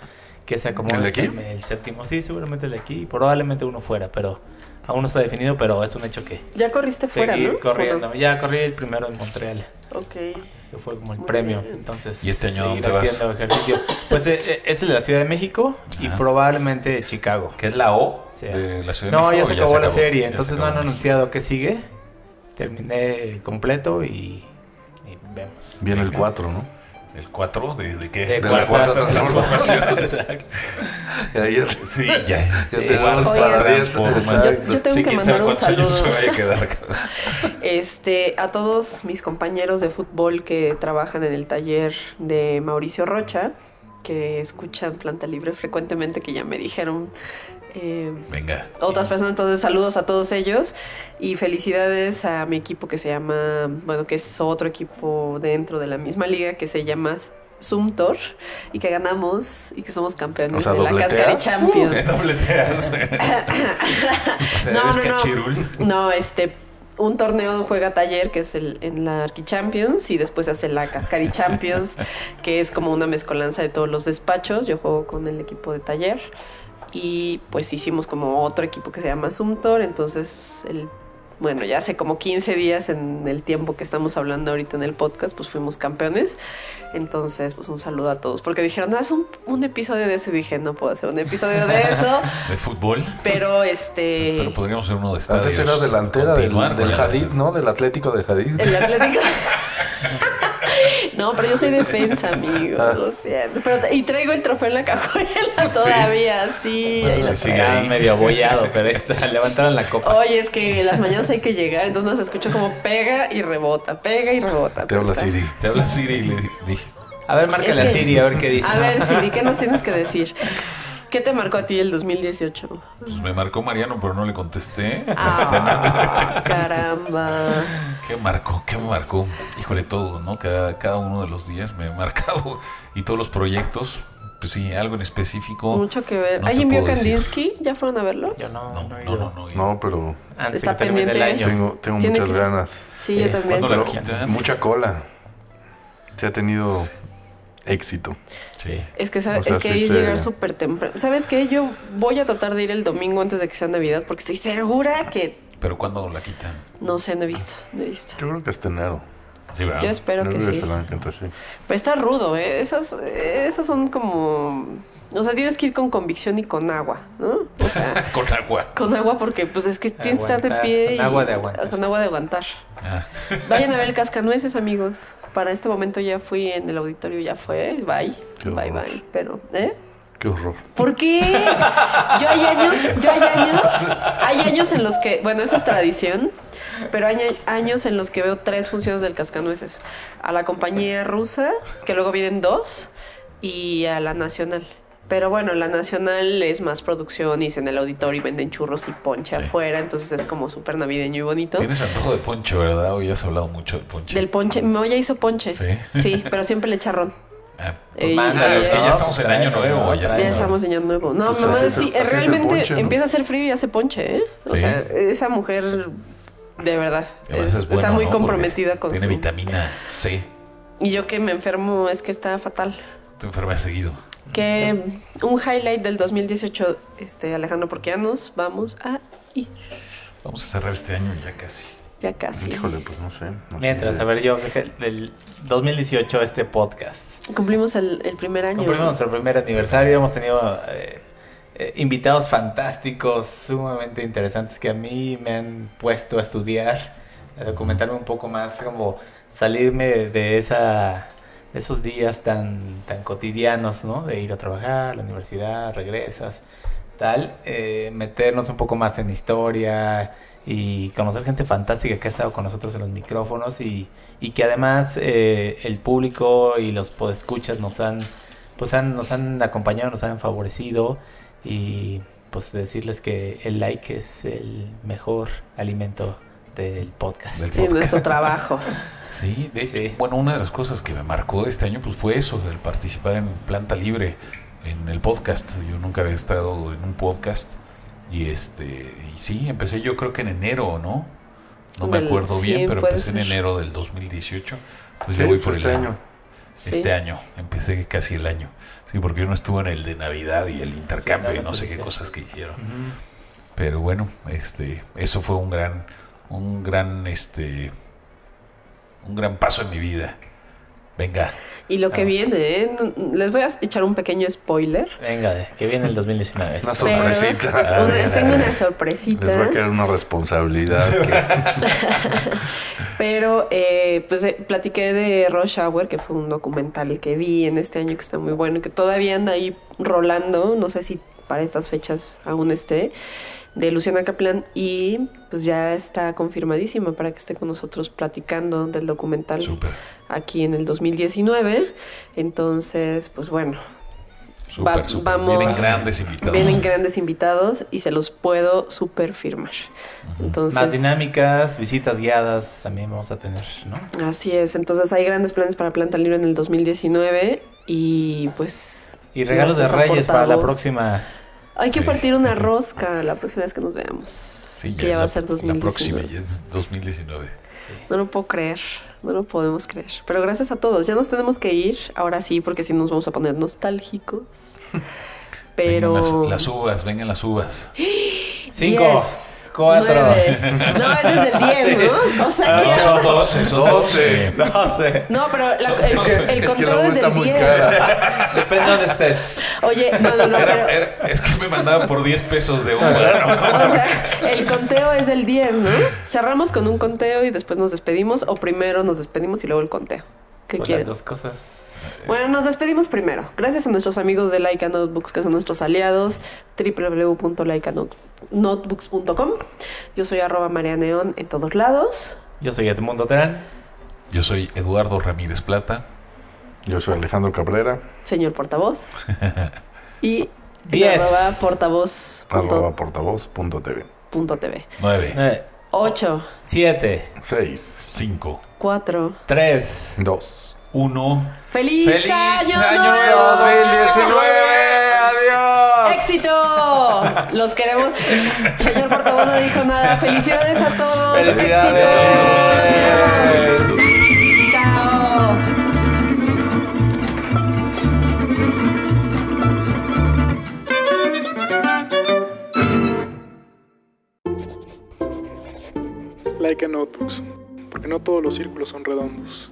que se acomode ¿El de aquí? El, el séptimo, sí, seguramente el de aquí. y Probablemente uno fuera, pero aún no está definido, pero es un hecho que Ya corriste fuera, ¿no? corriendo. ¿O no? Ya corrí el primero en Montreal, Ok. que fue como el Muy premio. bien. Entonces, ¿Y este año dónde vas? haciendo ejercicio. Pues eh, eh, es el de la Ciudad de México y Ajá. probablemente Chicago. ¿Qué es la O Sí. de la Ciudad de No, México? ya o se acabó la serie, Ya se entonces no han anunciado qué sigue. Terminé completo y, y vemos. Viene el 4, ¿no? ¿El 4? ¿De, de qué? De De la cuarta transformación. [LAUGHS] Ya- Sí, ya. Sí. tenemos Oigan. para 10. Transforma. Yo- yo tengo Sí, que mandar un saludo. se vaya a quedar. [LAUGHS] Este, a todos mis compañeros de fútbol que trabajan en el taller de Mauricio Rocha, que escuchan Planta Libre frecuentemente, que ya me dijeron eh, Venga. otras personas. Entonces, saludos a todos ellos y felicidades a mi equipo que se llama, bueno, que es otro equipo dentro de la misma liga que se llama Sumtor y que ganamos y que somos campeones O sea, de la ¿dobleteas? Cascari Champions. ¿Qué [LAUGHS] dobleteas? [LAUGHS] o sea, No, ¿eres no, no. este, un torneo juega taller que es el, en la Arqui Champions y después hace la Cascari Champions, [LAUGHS] que es como una mezcolanza de todos los despachos. Yo juego con el equipo de taller y pues hicimos como otro equipo que se llama Sumtor, entonces el bueno, ya hace como 15 días en el tiempo que estamos hablando ahorita en el podcast, pues fuimos campeones. Entonces, pues un saludo a todos. Porque dijeron, haz un, un episodio de eso. Y dije, no puedo hacer un episodio de eso. [LAUGHS] ¿De fútbol? Pero este. Pero podríamos hacer uno de estadios. Antes era delantera del, del Hadid, ¿no? Del Atlético de Hadid. El Atlético. [LAUGHS] No, pero yo soy defensa, [LAUGHS] amigo. Ah. Lo siento. Pero, y traigo el trofeo en la cajuela todavía, sí. Bueno, ahí se sigue ahí. medio abollado, pero está, [LAUGHS] levantaron la copa. Oye, es que las mañanas hay que llegar, entonces nos escucho como pega y rebota, pega y rebota. Te habla está- Siri. Te habla Siri y le dije. A ver, márcale Es a Siri a ver qué dice. A ver, Siri, ¿qué nos [LAUGHS] tienes que decir? ¿Qué te marcó a ti el 2018? Pues me marcó Mariano, pero no le contesté. Ah, [LAUGHS] caramba. ¿Qué marcó? ¿Qué me marcó? Híjole, todo, ¿no? Cada, cada uno de los días me ha marcado. [LAUGHS] Y todos los proyectos, pues sí, algo en específico. Mucho que ver. No ¿Alguien vio. Kandinsky? ¿Ya fueron a verlo? Yo no, No, no, no, no, no. No, pero Antes Está termine el pendiente. año. tengo, muchas que- ganas. Sí, Sí. yo también. ¿Cuándo la quitan? mucha cola. Se ha tenido éxito. Sí. Es que, sabe- O sea, es que sí es llegar súper temprano. ¿Sabes qué? Yo voy a tratar de ir el domingo antes de que sea Navidad porque estoy segura que... Pero ¿cuándo la quitan? No sé, no he visto. No he visto. Yo creo que hasta enero. Sí, ¿verdad? Yo espero que sí. entra. Pero está rudo, ¿eh? Esas, esas son como... O sea, tienes que ir con convicción y con agua, ¿no? O sea, [LAUGHS] Con agua. con agua porque pues es que tienes que estar de pie con y... agua de aguantar. Con agua de aguantar. Ah, Vayan a ver el cascanueces, amigos. Para este momento ya fui en el auditorio, ya fue. Bye. Qué bye, horror. bye. Pero, ¿eh? Qué horror. ¿Por qué? Yo hay años, yo hay años, hay años en los que, bueno, eso es tradición, pero hay años en los que veo tres funciones del Cascanueces. A la compañía rusa, que luego vienen dos, y a la nacional. Pero bueno, la nacional es más producción y es en el auditorio y venden churros y ponche Sí. afuera, entonces es como súper navideño y bonito. Tienes antojo de ponche, ¿verdad? Hoy has hablado mucho del ponche. Del ponche, mi mamá ya hizo ponche. Sí. Sí, pero siempre le echa ron. Ah, Eh, mándale, es que ya ¿no? estamos en año nuevo, ya Ya estamos. estamos en año nuevo. No, Pues mamá, sí, realmente ponche, ¿no? empieza a hacer frío y hace ponche, ¿eh? O Sí. sea, esa mujer, de verdad, Y además es- es bueno, está muy ¿no? comprometida Porque con Tiene su... vitamina C. Y yo que me enfermo es que está fatal. Te enfermas seguido. Que un highlight del 2018, este, Alejandro, porque ya nos vamos a ir. Vamos a cerrar este año ya casi. Ya casi. Híjole, pues no sé. no sé. Mientras, a ver, yo, del 2018, este podcast. Cumplimos el, el primer año. Cumplimos nuestro primer aniversario, hemos tenido eh, eh, invitados fantásticos, sumamente interesantes que a mí me han puesto a estudiar, a documentarme un poco más, como salirme de, de esa esos días tan tan cotidianos, ¿no? De ir a trabajar, a la universidad, regresas, tal, eh, meternos un poco más en historia y conocer gente fantástica que ha estado con nosotros en los micrófonos y, y que además eh, el público y los podescuchas nos han pues han, nos han acompañado, nos han favorecido y pues decirles que el like es el mejor alimento del podcast. Del Sí, nuestro trabajo. [LAUGHS] Sí, de hecho, Sí. bueno, una de las cosas que me marcó este año pues fue eso, el participar en Planta Libre, en el podcast. Yo nunca había estado en un podcast y este, y sí, empecé yo creo que en enero, ¿no? No me Del- acuerdo sí, bien, pero empecé en enero del 2018. Pues Sí, ya voy fue por este el año. Sí. Este año, empecé casi el año. Sí, porque yo no estuve en el de Navidad y el intercambio Sí, y no, sé qué cosas que hicieron. Pero bueno, este, eso fue un gran, un gran, este, un gran paso en mi vida. Venga, Y lo que Ah. viene, ¿eh? Les voy a echar un pequeño spoiler. Venga, de- que viene el 2019. Una Pero- sorpresita. [LAUGHS] Una- les tengo una Les va a sorpresita. caer una responsabilidad que [LAUGHS] Pero eh, pues eh, platiqué de Rush Hour, que fue un documental que vi en este año que está muy bueno y que todavía anda ahí rolando. No sé si para estas fechas aún esté. De Luciana Kaplan. Y pues ya está confirmadísima para que esté con nosotros platicando del documental súper, aquí en el 2019. Entonces, pues bueno, Va- súper. vamos- Vienen grandes invitados. vienen grandes invitados y se los puedo super firmar. Entonces, Más dinámicas, visitas guiadas también vamos a tener, ¿no? Así es, entonces hay grandes planes para Planta Libre en el 2019 y pues... Y regalos de Reyes para la próxima. Hay que Sí. partir una rosca la próxima vez que nos veamos. Sí, que ya va la- a ser La 2019. próxima ya es 2019. No lo puedo creer, no lo podemos creer. Pero gracias a todos, ya nos tenemos que ir, ahora sí, porque si nos vamos a poner nostálgicos. Pero... [LAUGHS] Vengan las, las uvas, vengan las uvas. [GASPS] Cinco, cuatro. nueve. No, es desde el 10, ¿no? O sea, No, que... son 12, son 12. No sé. No, pero la- el, es que- el es que conteo la es del muy 10. cara. Depende de dónde estés. Oye, no, no, no, pero... Era- era- es que me mandaban por 10 pesos de uva. No, no, O sea, el conteo es del 10, ¿no? Cerramos con un conteo y después nos despedimos o primero nos despedimos y luego el conteo. ¿Qué Pues quieres? las dos cosas. Bueno, nos despedimos primero. Gracias a nuestros amigos de Laika Notebooks, que son nuestros aliados, www.laikanotebooks.com. Yo soy arroba María Neón en todos lados. Yo soy Edmundo Terán. Yo soy Eduardo Ramírez Plata. Yo soy Alejandro Cabrera. señor portavoz. [LAUGHS] y 10. arroba portavoz Arroba portavoz.tv. punto TV. 9, 9, 8, 7, 6, 5, 4. 3. 2. 1. ¡Feliz, ¡Feliz año, año nuevo! nuevo 2019! ¡Adiós! ¡Éxito! Los queremos. Señor portavoz no dijo nada. ¡Felicidades a todos! ¡Felicidades! ¡Éxito! ¡Chao! Like a notebooks, porque no todos los círculos son redondos.